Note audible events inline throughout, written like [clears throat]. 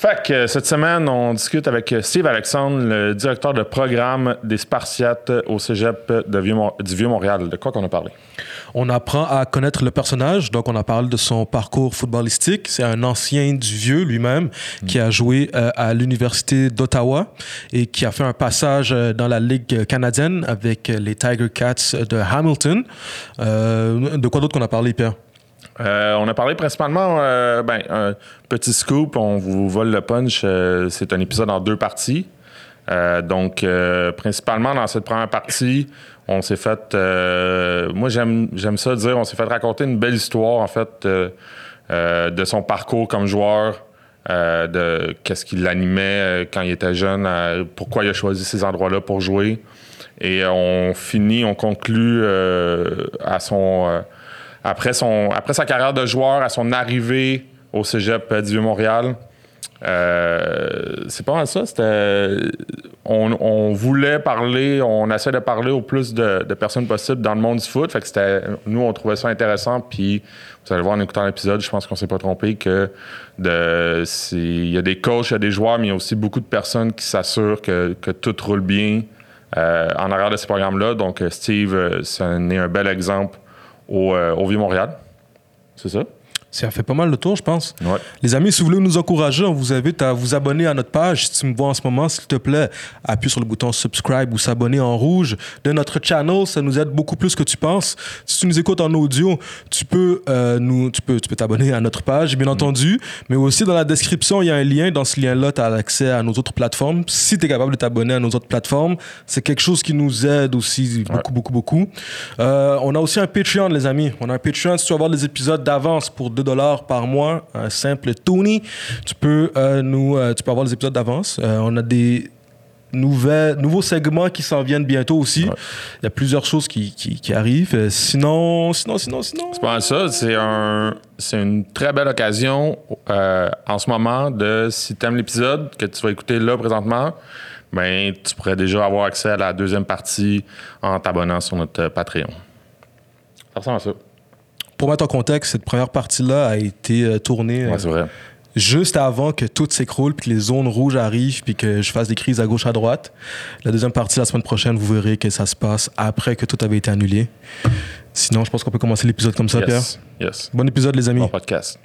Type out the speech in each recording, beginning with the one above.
Fait que cette semaine, on discute avec Steve Alexandre, le directeur de programme des Spartiates au cégep de Vieux du Vieux-Montréal. De quoi qu'on a parlé? On apprend à connaître le personnage, donc on a parlé de son parcours footballistique. C'est un ancien du Vieux lui-même qui a joué euh, à l'Université d'Ottawa et qui a fait un passage euh, dans la Ligue canadienne avec les Tiger Cats de Hamilton. Euh, de quoi d'autre qu'on a parlé, Pierre? Euh, on a parlé principalement, euh, ben, un petit scoop, on vous vole le punch. euh, c'est un épisode en deux parties. Donc, principalement dans cette première partie, on s'est fait. moi, j'aime j'aime ça dire, on s'est fait raconter une belle histoire, en fait, de son parcours comme joueur, de qu'est-ce qui l'animait quand il était jeune, pourquoi il a choisi ces endroits-là pour jouer. Et on finit, on conclut à son. Euh, après, son, après sa carrière de joueur, à son arrivée au cégep du Vieux-Montréal, euh, c'est pas mal ça. On, on voulait parler, on essaie de parler au plus de, personnes possible dans le monde du foot. Fait que nous, on trouvait ça intéressant. Puis, vous allez voir en écoutant l'épisode, je pense qu'on s'est pas trompé que c'est- il y a des coachs, il y a des joueurs, mais il y a aussi beaucoup de personnes qui s'assurent que, que tout roule bien euh, en arrière de ces programmes-là. Donc, euh, Steve, euh, c'en est un bel exemple au, euh, au Vieux-Montréal. C'est ça? Ça fait pas mal le tour, je pense. Ouais. Les amis, si vous voulez nous encourager, on vous invite à vous abonner à notre page. Si tu me vois en ce moment, s'il te plaît, appuie sur le bouton subscribe ou s'abonner en rouge de notre channel. Ça nous aide beaucoup plus que tu penses. Si tu nous écoutes en audio, tu peux euh, nous, tu peux, tu peux t'abonner à notre page, bien entendu. Mais aussi dans la description, il y a un lien. Dans ce lien-là, tu as accès à nos autres plateformes. Si tu es capable de t'abonner à nos autres plateformes, c'est quelque chose qui nous aide aussi beaucoup, beaucoup, beaucoup. Euh, on a aussi un Patreon, les amis. On a un Patreon. Si tu veux avoir des épisodes d'avance pour 2 dollars par mois, un simple Tony, tu peux, euh, nous, euh, tu peux avoir les épisodes d'avance. Euh, on a des nouvelles, nouveaux segments qui s'en viennent bientôt aussi. Il y a plusieurs choses qui, qui, qui arrivent. Sinon, sinon, sinon, sinon. C'est pas ça. C'est un, c'est une très belle occasion en ce moment de, si tu aimes l'épisode que tu vas écouter là présentement, ben, tu pourrais déjà avoir accès à la deuxième partie en t'abonnant sur notre Patreon. Ça ressemble à ça. Pour mettre en contexte, cette première partie-là a été euh, tournée euh, Ouais, c'est vrai. juste avant que tout s'écroule, puis que les zones rouges arrivent, puis que je fasse des crises à gauche, à droite. La deuxième partie, la semaine prochaine, vous verrez que ça se passe après que tout avait été annulé. Sinon, je pense qu'on peut commencer l'épisode comme ça, Pierre. Yes. Yes. Bon épisode, les amis. Bon podcast.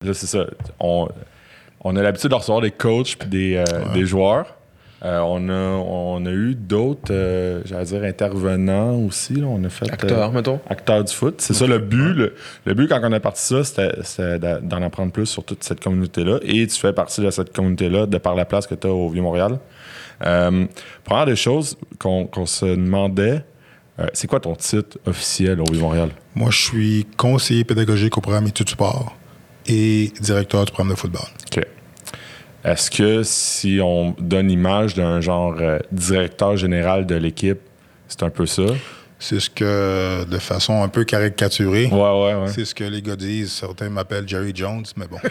Là, c'est ça. On, on a l'habitude de recevoir des coachs puis des, euh, des joueurs. Euh, on, a, on a eu d'autres, euh, j'allais dire, intervenants aussi. là. On a fait. euh, mettons. acteurs du foot. C'est ça le but. Le, le but quand on a parti ça, c'était d'en apprendre plus sur toute cette communauté-là. Et tu fais partie de cette communauté-là de par la place que tu as au Vieux-Montréal. Première des choses qu'on se demandait, c'est quoi ton titre officiel au Vieux-Montréal? Moi, je suis conseiller pédagogique au programme études sport et directeur du programme de football. OK. Est-ce que si on donne l'image d'un genre euh, directeur général de l'équipe, c'est un peu ça? C'est ce que, de façon un peu caricaturée, Ouais, ouais, ouais. c'est ce que les gars disent. Certains m'appellent Jerry Jones, mais bon. [laughs]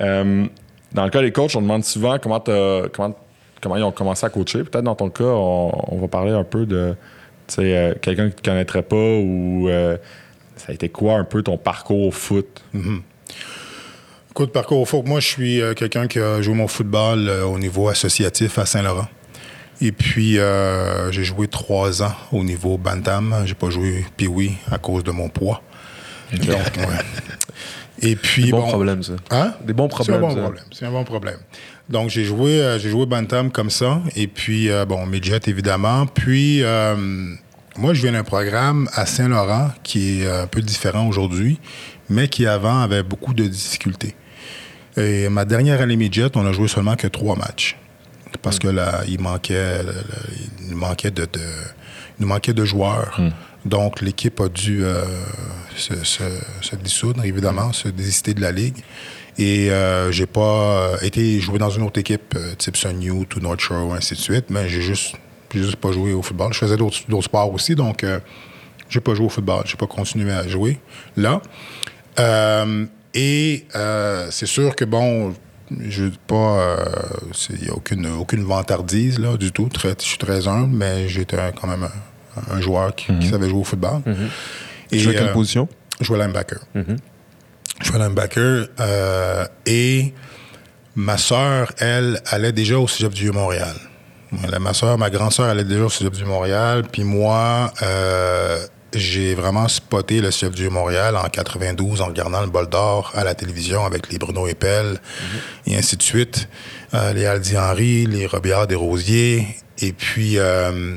Euh, dans le cas des coachs, on demande souvent comment, comment, comment ils ont commencé à coacher. Peut-être dans ton cas, on, on va parler un peu de euh, quelqu'un que tu ne connaîtrais pas ou euh, ça a été quoi un peu ton parcours au foot? Écoute, parcours au foot, moi, je suis euh, quelqu'un qui a joué mon football euh, au niveau associatif à Saint-Laurent. Et puis, euh, j'ai joué trois ans au niveau Bantam. J'ai pas joué Pee-Wee à cause de mon poids. Donc, ouais. Et puis, Bon bon, problème, ça. Hein? Des bons C'est un problèmes. bon ça. problème. C'est un bon problème. Donc, j'ai joué, euh, j'ai joué Bantam comme ça. Et puis, euh, bon, midget, évidemment. Puis, euh, moi, je viens d'un programme à Saint-Laurent qui est un peu différent aujourd'hui, mais qui avant avait beaucoup de difficultés. Et ma dernière année midget, on a joué seulement que trois matchs. Parce que là, il manquait, il manquait de, de- il nous manquait de joueurs. Donc, l'équipe a dû euh, se, se- se dissoudre, évidemment, se désister de la ligue. Et euh, j'ai pas euh, été joué dans une autre équipe, euh, type Sun Youth ou North Shore, ou ainsi de suite, mais j'ai juste, juste pas joué au football. Je faisais d'autres sports aussi, donc euh, j'ai pas joué au football. J'ai pas continué à jouer là. Euh, et c'est sûr que, bon, je veux pas. Il n'y a aucune, aucune vantardise, là, du tout. Très, je suis très humble, mais j'étais quand même un, un joueur qui, qui savait jouer au football. Et, Tu jouais à quelle position? je jouais linebacker. Je jouais linebacker. euh, et ma sœur, elle, allait déjà au Cégep du Vieux-Montréal. Voilà, ma sœur, ma grande sœur allait déjà au Cégep du Montréal. Puis moi, euh, j'ai vraiment spoté le Cégep du Vieux-Montréal en 92 en regardant le bol d'or à la télévision avec les Bruno Eppel et ainsi de suite. Euh, les Aldi Henry, les Robillard des Rosiers. Et puis, euh,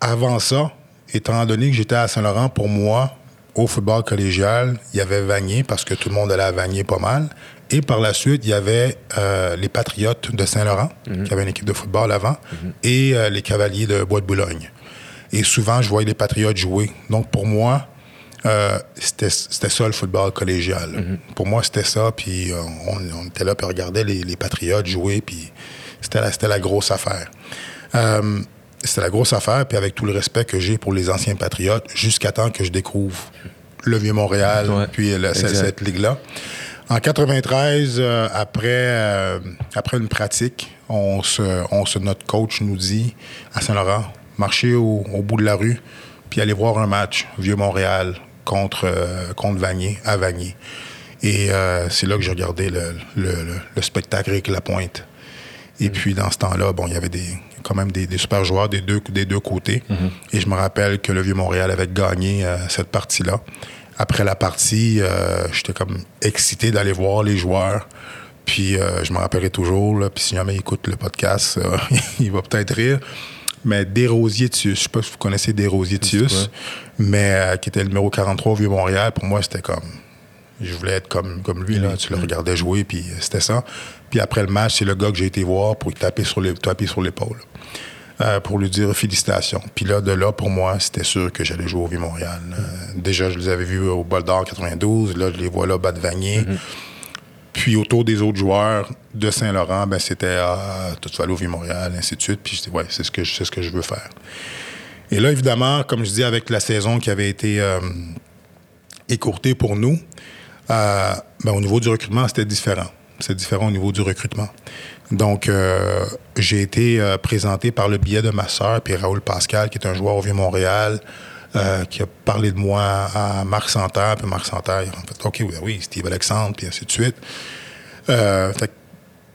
avant ça, étant donné que j'étais à Saint-Laurent, pour moi, au football collégial, il y avait Vanier, parce que tout le monde allait à Vanier pas mal. Et par la suite, il y avait euh, les Patriotes de Saint-Laurent, qui avaient une équipe de football avant, et euh, les Cavaliers de Bois de Boulogne. Et souvent, je voyais les Patriotes jouer. Donc, pour moi, euh, c'était ça le football collégial. Pour moi, c'était ça. Puis euh, on, on était là, puis on regardait les, les Patriotes jouer, puis c'était la, c'était la grosse affaire. Euh, c'était la grosse affaire, puis avec tout le respect que j'ai pour les anciens Patriotes, jusqu'à temps que je découvre le Vieux-Montréal, Ouais, puis la- cette, ligue-là. En 93, euh, après, euh, après une pratique, on se, on se, notre coach nous dit à Saint-Laurent, marchez au, au bout de la rue, puis allez voir un match Vieux-Montréal contre, euh, contre Vanier, à Vanier. Et euh, c'est là que j'ai regardé le, le, le- le spectacle avec la pointe. Et puis, dans ce temps-là, bon, il y avait des, quand même des, des super joueurs des deux, des deux côtés. Et je me rappelle que le Vieux-Montréal avait gagné euh, cette partie-là. Après la partie, euh, j'étais comme excité d'aller voir les joueurs. Puis, euh, je me rappellerai toujours, là, puis si jamais il écoute le podcast, [laughs] il va peut-être rire. Mais Desrosiers Tius, je sais pas si vous connaissez Desrosiers Tius, mais qui était le numéro 43 au Vieux-Montréal, pour moi, c'était comme je voulais être comme, comme lui, là. Tu le regardais jouer, puis euh, c'était ça. Puis après le match, c'est le gars que j'ai été voir pour lui taper sur les- taper sur l'épaule. euh, pour lui dire félicitations. Puis là, de là, pour moi, c'était sûr que j'allais jouer au Vieux-Montréal. Euh, déjà, je les avais vus au Bol d'Or 92. Là, je les vois là, bas de Vanier. Puis autour des autres joueurs de Saint-Laurent, ben, c'était ah, vas aller au Vieux-Montréal, ainsi de suite. Puis je dis, ouais, c'est ce, que je- c'est ce que je veux faire. Et là, évidemment, comme je dis, avec la saison qui avait été euh, écourtée pour nous, euh, ben, au niveau du recrutement, c'était différent. C'est différent au niveau du recrutement. Donc, euh, j'ai été euh, présenté par le biais de ma sœur, puis Raoul Pascal, qui est un joueur au Vieux-Montréal, euh, qui a parlé de moi à Marc Santerre, puis Marc Santerre, il a fait OK, oui, oui, Steve Alexandre, puis ainsi de suite. Euh, fait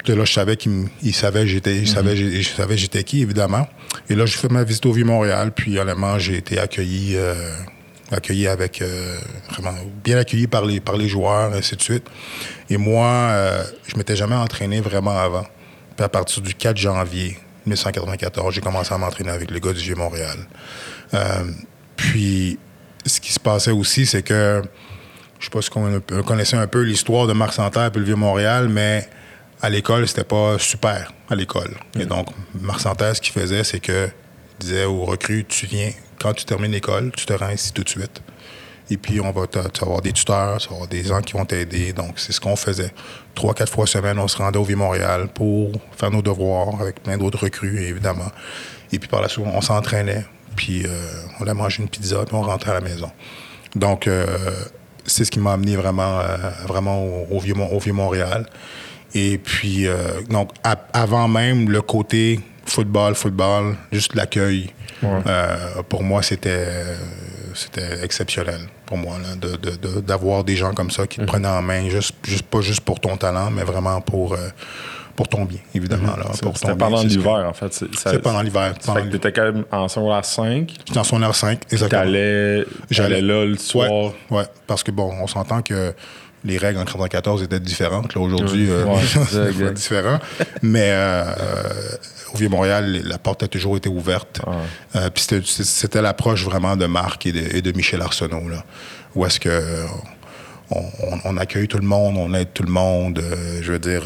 que là, je savais qu'il savait j'étais, il savait, j'ai- je savais j'étais qui, évidemment. Et là, j'ai fait ma visite au Vieux-Montréal, puis honnêtement, j'ai été accueilli, euh, accueilli avec, euh, vraiment, bien accueilli par les, par les joueurs, ainsi de suite. Et moi, euh, je m'étais jamais entraîné vraiment avant. Puis à partir du 4 janvier 1994, j'ai commencé à m'entraîner avec les gars du Vieux-Montréal. Euh, puis, ce qui se passait aussi, c'est que je sais pas si on connaissait un peu l'histoire de Marc Santerre et le Vieux-Montréal, mais à l'école, c'était pas super à l'école. Et donc, Marc Santerre, ce qu'il faisait, c'est que il disait aux recrues, tu viens, quand tu termines l'école, tu te rends ici tout de suite. Et puis, on va tu vas avoir des tuteurs, tu vas avoir des gens qui vont t'aider. Donc, c'est ce qu'on faisait. Trois, quatre fois semaine, on se rendait au Vieux-Montréal pour faire nos devoirs avec plein d'autres recrues, évidemment. Et puis, par la suite, on s'entraînait. Puis, euh, on allait manger une pizza, puis on rentrait à la maison. Donc, euh, c'est ce qui m'a amené vraiment, euh, vraiment au, au Vieux, au Vieux-Montréal. Et puis, donc, avant même le côté football, football, juste l'accueil, euh, pour moi, c'était c'était exceptionnel pour moi, là, de- de- de- d'avoir des gens comme ça qui te prenaient en main, juste, juste, pas juste pour ton talent, mais vraiment pour, euh, pour ton bien, évidemment. ton C'était pendant l'hiver, en fait. C'est pendant l'hiver. Fait que t'étais quand même en secondaire 5. J'étais en secondaire 5, exactement. T'allais là le soir. Ouais, ouais, parce que bon, on s'entend que les règles en 94 étaient différentes. Là, aujourd'hui, euh, Ouais, [laughs] c'est différent. Mais euh, euh, au Vieux-Montréal, la porte a toujours été ouverte. Euh, puis c'était- c'était l'approche vraiment de Marc et de, et de Michel Arsenault, là, où est-ce que on, on- on accueille tout le monde, on aide tout le monde. je veux dire,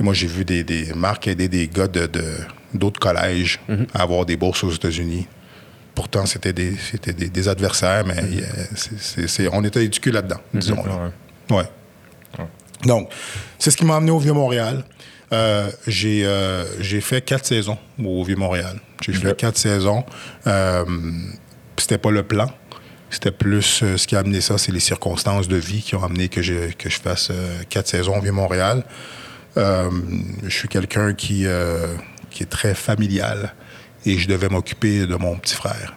moi, j'ai vu des, des Marc aider des gars de de- d'autres collèges à avoir des bourses aux États-Unis. Pourtant, c'était des, c'était des, des adversaires, mais c'est- on était éduqués là-dedans, disons. là. Ouais. Donc, c'est ce qui m'a amené au Vieux-Montréal. Euh, j'ai euh, j'ai fait quatre saisons au Vieux-Montréal. J'ai fait quatre saisons. Euh, c'était pas le plan. C'était plus euh, ce qui a amené ça, c'est les circonstances de vie qui ont amené que je, que je fasse euh, quatre saisons au Vieux-Montréal. Euh, je suis quelqu'un qui, qui est très familial et je devais m'occuper de mon petit frère.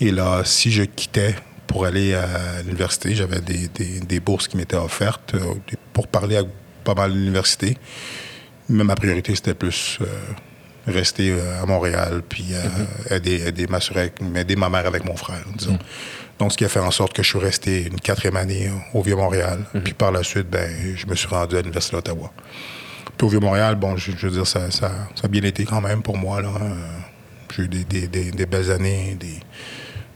Et là, si je quittais pour aller à l'université, j'avais des, des- des bourses qui m'étaient offertes euh, pour parler à pas mal d'universités. Mais ma priorité, c'était plus euh, rester euh, à Montréal, puis euh, aider, aider, m'assurer, aider ma mère avec mon frère, disons. Donc, ce qui a fait en sorte que je suis resté une quatrième année au Vieux-Montréal. Puis par la suite, ben, je me suis rendu à l'Université d'Ottawa. Puis au Vieux-Montréal, bon, je, je veux dire, ça, ça, ça a bien été quand même pour moi. Là. Euh, J'ai eu des, des- des- des belles années, des,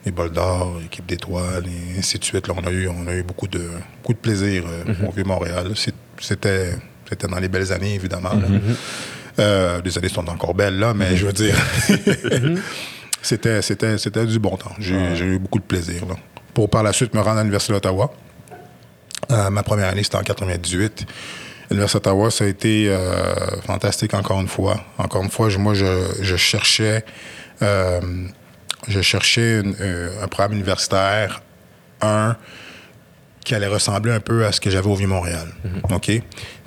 des bols d'or, équipe d'étoiles, et ainsi de suite. Là, on, a eu, on a eu beaucoup de, beaucoup de plaisir euh, au Vieux-Montréal. C'était dans les belles années, évidemment. là. Euh, les années sont encore belles, là, mais je veux dire, [laughs] c'était c'était- du bon temps. J'ai j'ai eu beaucoup de plaisir. Là. Pour par la suite me rendre à l'Université d'Ottawa. Euh, ma première année, c'était en 98. L'Université d'Ottawa, ça a été euh, fantastique encore une fois. Encore une fois, je- moi, je, je cherchais, euh, je cherchais une- euh, un programme universitaire, un, qui allait ressembler un peu à ce que j'avais au Vieux-Montréal. OK?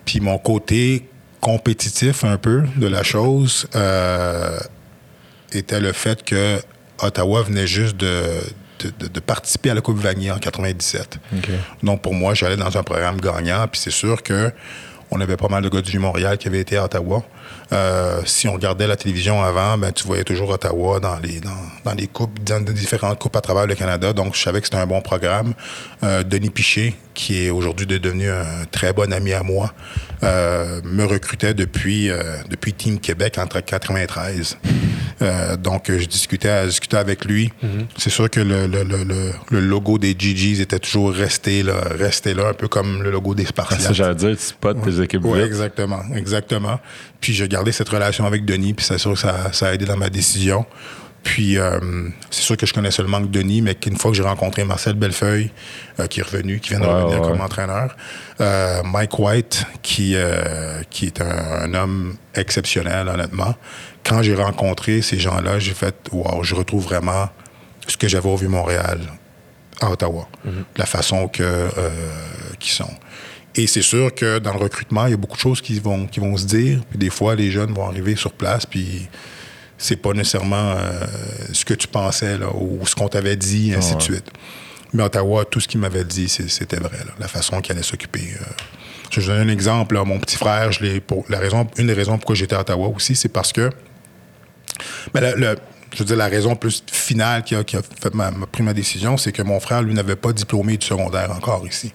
Puis mon côté compétitif un peu de la chose euh, était le fait que Ottawa venait juste de, de, de- de participer à la Coupe Vanier en 97. Donc pour moi, j'allais dans un programme gagnant, puis c'est sûr que on avait pas mal de gars du Montréal qui avaient été à Ottawa. Euh, si on regardait la télévision avant, ben, tu voyais toujours Ottawa dans les, dans, dans les coupes, dans différentes coupes à travers le Canada. Donc, je savais que c'était un bon programme. Euh, Denis Piché, qui est aujourd'hui de- devenu un très bon ami à moi, euh, me recrutait depuis, depuis Team Québec en 93. Euh, donc, je discutais, je discutais avec lui. C'est sûr que le, le- le- le- logo des GGs était toujours resté là, resté là, un peu comme le logo des Spartiates. Ça, j'allais dire, tu spots tes équipes Oui, exactement, exactement. Puis j'ai gardé cette relation avec Denis, puis c'est sûr que ça, ça a aidé dans ma décision. Puis euh, c'est sûr que je connaissais le manque de Denis, mais qu'une fois que j'ai rencontré Marcel Bellefeuille, euh, qui est revenu, qui vient de Ouais, revenir ouais. comme entraîneur, euh, Mike White, qui, qui est un, un homme exceptionnel, honnêtement. Quand j'ai rencontré ces gens-là, j'ai fait, wow, je retrouve vraiment ce que j'avais au Vieux-Montréal à Ottawa, la façon que qu'ils sont. Et c'est sûr que dans le recrutement, il y a beaucoup de choses qui vont, qui vont se dire. Puis des fois, les jeunes vont arriver sur place, puis c'est pas nécessairement euh, ce que tu pensais là, ou ce qu'on t'avait dit, ainsi de suite. Mais Ottawa, tout ce qu'il m'avait dit, c'était vrai. là, la façon qu'il allait s'occuper. euh. Je vais vous donne un exemple. là, mon petit frère, je pour la raison, une des raisons pourquoi j'étais à Ottawa aussi, c'est parce que mais le, le- je veux dire, la raison plus finale qui a, qui a fait ma, ma- pris ma décision, c'est que mon frère, lui, n'avait pas diplômé du secondaire encore ici.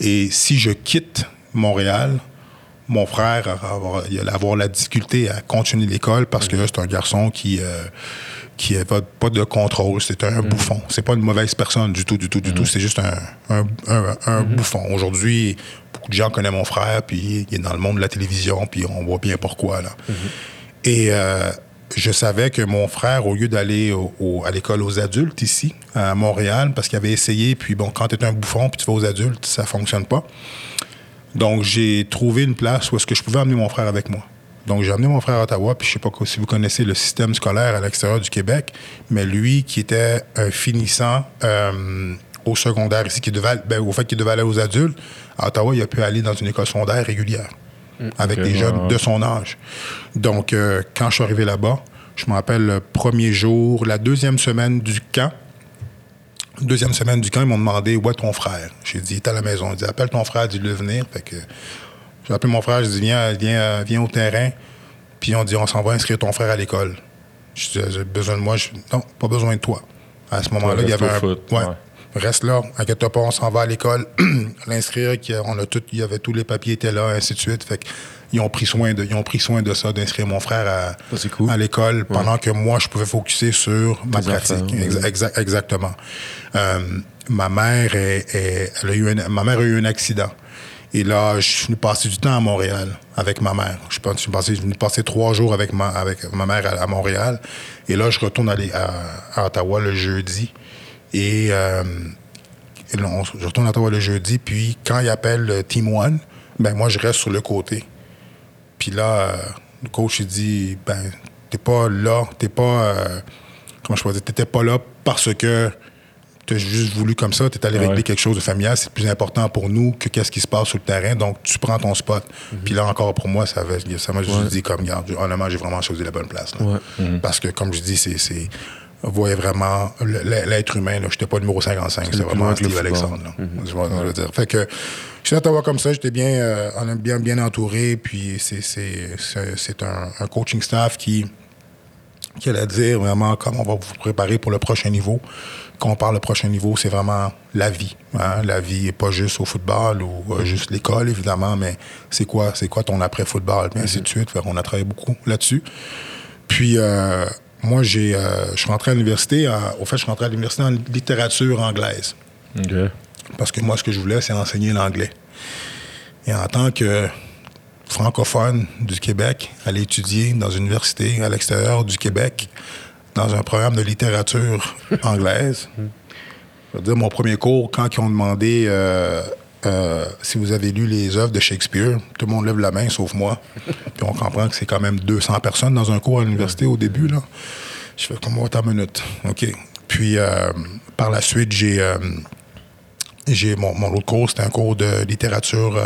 Et si je quitte Montréal, mon frère va avoir, il allait avoir la difficulté à continuer l'école parce que là, c'est un garçon qui euh, qui n'a pas, de contrôle. C'est un bouffon. C'est pas une mauvaise personne du tout, du tout, du tout. C'est juste un, un, un- un bouffon. Aujourd'hui, beaucoup de gens connaissent mon frère, puis il est dans le monde de la télévision, puis on voit bien pourquoi. Là. Et euh, je savais que mon frère, au lieu d'aller à l'école aux adultes ici, à Montréal, parce qu'il avait essayé, puis bon, quand tu es un bouffon, puis tu vas aux adultes, ça fonctionne pas. Donc, j'ai trouvé une place où est-ce que je pouvais amener mon frère avec moi. Donc, j'ai amené mon frère à Ottawa, puis je sais pas si vous connaissez le système scolaire à l'extérieur du Québec, mais lui, qui était un finissant euh, au secondaire ici, qui devait, ben, au fait qu'il devait aller aux adultes, à Ottawa, il a pu aller dans une école secondaire régulière, avec ok, des jeunes de son âge. Donc, euh, quand je suis arrivé là-bas, je me rappelle le premier jour, la deuxième semaine du camp, Deuxième semaine du camp, ils m'ont demandé où est ton frère. J'ai dit, il est à la maison. Ils dit, appelle ton frère, dis-le venir. Fait que j'ai appelé mon frère, je dis, viens, viens, euh, viens au terrain. Puis on dit, on s'en va inscrire ton frère à l'école. Je dis, j'ai besoin de moi. Je, non, pas besoin de toi. À ce moment-là, il y avait un. foot, ouais. ouais. Reste là, inquiète pas, on s'en va à l'école. [clears throat] L'inscrire, on a tout, il y avait tous les papiers étaient là, ainsi de suite. Fait ils ont pris soin de, ils ont pris soin de ça, d'inscrire mon frère à, Ça, c'est cool. à l'école, pendant que moi, je pouvais focuser sur ma pratique. enfants, Exa- exa- exactement. Euh, ma mère est, est- elle a eu un, ma mère a eu un accident. Et là, je suis venu passer du temps à Montréal avec ma mère. Je suis, passé- je suis venu passer trois jours avec ma, avec ma mère à, à Montréal. Et là, je retourne à Ottawa le jeudi. Et, euh, on- je retourne à Ottawa le jeudi. Puis quand il appelle le Team One, ben moi, je reste sur le côté. Puis là, euh, le coach, il dit, ben, t'es pas là, t'es pas, euh, comment je peux dire, t'étais pas là parce que tu as juste voulu comme ça, tu es allé régler Ouais. quelque chose de familial, c'est plus important pour nous que qu'est-ce qui se passe sur le terrain, donc tu prends ton spot. Puis là encore, pour moi, ça avait- ça m'a juste Ouais. dit comme, regarde, honnêtement, j'ai vraiment choisi la bonne place. là. Ouais. Parce que, comme je dis, c'est. On voyait vraiment l'être humain. Je n'étais pas numéro 55, c'est vraiment Steve. Alexandre. là. Que je veux dire? Fait que je suis à Ottawa comme ça, j'étais bien, euh, on bien, bien entouré. Puis c'est- un, un coaching staff qui, qui allait dire vraiment comment on va vous préparer pour le prochain niveau. Quand on parle de prochain niveau, c'est vraiment la vie. hein. La vie n'est pas juste au football ou euh, juste l'école, évidemment, mais c'est quoi, c'est quoi ton après-football, ainsi de suite. Fait qu'on a travaillé beaucoup là-dessus. Puis, euh, moi, j'ai, euh, je suis rentré à l'université. en- au fait, je suis rentré à l'université en littérature anglaise. Parce que moi, ce que je voulais, c'est enseigner l'anglais. Et en tant que francophone du Québec, aller étudier dans une université à l'extérieur du Québec, dans un programme de littérature [laughs] anglaise, je veux dire, mon premier cours, quand ils ont demandé euh, euh, si vous avez lu les œuvres de Shakespeare, tout le monde lève la main, sauf moi. Puis on comprend que c'est quand même 200 personnes dans un cours à l'université au début. Là. Je fais comme, attends une minute. OK. Puis euh, par la suite, j'ai... euh, j'ai mon, mon autre cours, c'était un cours de littérature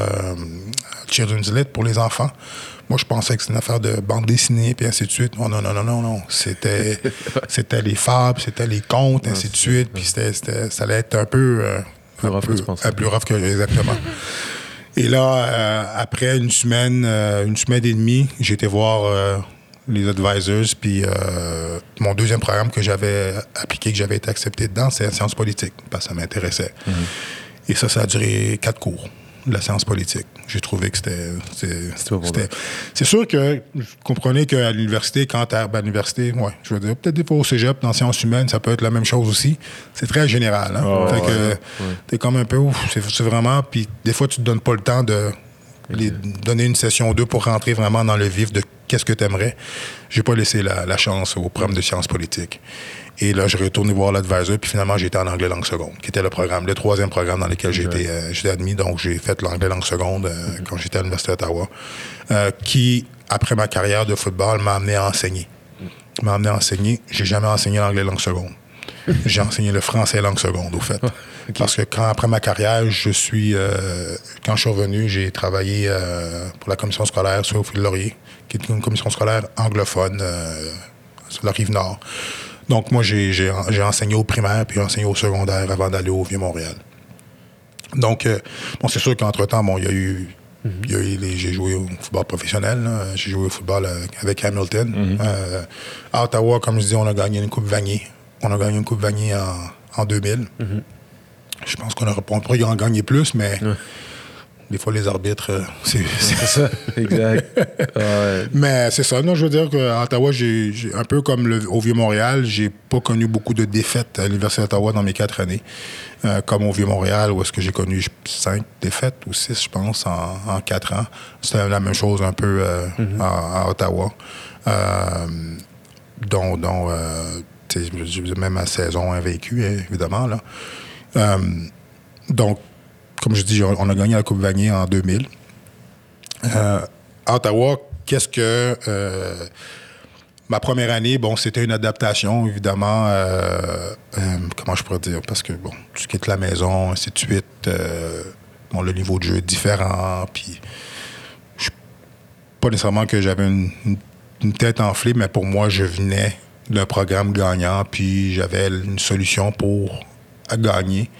Children's Lit pour les enfants. Moi, je pensais que c'était une affaire de bande dessinée, puis ainsi de suite. Oh, non, non, non, non, non. C'était, [laughs] c'était les fables, c'était les contes, ainsi de suite. Puis c'était, c'était- ça allait être un peu... Plus rough tu pensais. euh, plus rough que... Exactement. Et là, euh, après une semaine, euh, une semaine et demie, j'ai été voir les advisors, puis euh, mon deuxième programme que j'avais appliqué, que j'avais été accepté dedans, c'est la science politique, parce que ça m'intéressait. Et ça, ça a duré quatre cours, la science politique. J'ai trouvé que c'était... C'est sûr que vous comprenez qu'à l'université, quand t'es à l'université, ouais, je veux dire, peut-être des fois au cégep, dans sciences humaines, ça peut être la même chose aussi. C'est très général. Hein? Ah, fait ouais, que t'es comme un peu, ouf, c'est c'est vraiment... Puis des fois, tu te donnes pas le temps de les- donner une session ou deux pour rentrer vraiment dans le vif de qu'est-ce que tu aimerais. J'ai pas laissé la, la chance au programme de sciences politiques. Et là, je retourné voir l'advisor, puis finalement, j'étais en anglais langue seconde, qui était le programme, le troisième programme dans lequel j'étais euh, j'étais admis. Donc, j'ai fait l'anglais langue seconde euh, quand j'étais à l'Université d'Ottawa, euh, qui, après ma carrière de football, m'a amené à enseigner. M'a amené à enseigner. J'ai jamais enseigné l'anglais langue seconde. [laughs] J'ai enseigné le français langue seconde, au fait. [laughs] Parce que quand, après ma carrière, je suis, euh, quand je suis revenu, j'ai travaillé euh, pour la commission scolaire sur Laurier, qui est une commission scolaire anglophone euh, sur la rive nord. Donc, moi, j'ai enseigné au primaire puis enseigné au secondaire avant d'aller au Vieux-Montréal. Donc, bon, c'est sûr qu'entre-temps, bon, il y a eu. les- J'ai joué au football professionnel. J'ai joué au football avec Hamilton. Euh, à Ottawa, comme je dis, on a gagné une Coupe Vanier. On a gagné une Coupe Vanier en, en 2000. Je pense qu'on aurait y en gagner plus, mais des fois, les arbitres, euh, [laughs] c'est- ça, exact. [laughs] Ouais. mais c'est ça. Non, je veux dire qu'à Ottawa, j'ai, un peu comme le- au Vieux-Montréal, j'ai pas connu beaucoup de défaites à l'Université d'Ottawa dans mes quatre années. Euh, comme au Vieux-Montréal, où est-ce que j'ai connu cinq défaites ou six, je pense, en, en quatre ans. C'était la même chose un peu euh, à, à Ottawa. Euh, dont, même ma saison invécue, évidemment. Là. Euh, donc, comme je dis, on a gagné la Coupe Vanier en 2000. Euh, à Ottawa, qu'est-ce que. euh, ma première année, bon, c'était une adaptation, évidemment. comment je pourrais dire? Parce que, bon, tu quittes la maison, ainsi de suite. bon, le niveau de jeu est différent. Puis, pas nécessairement que j'avais une- une tête enflée, mais pour moi, je venais d'un programme gagnant, puis j'avais une solution pour à gagner.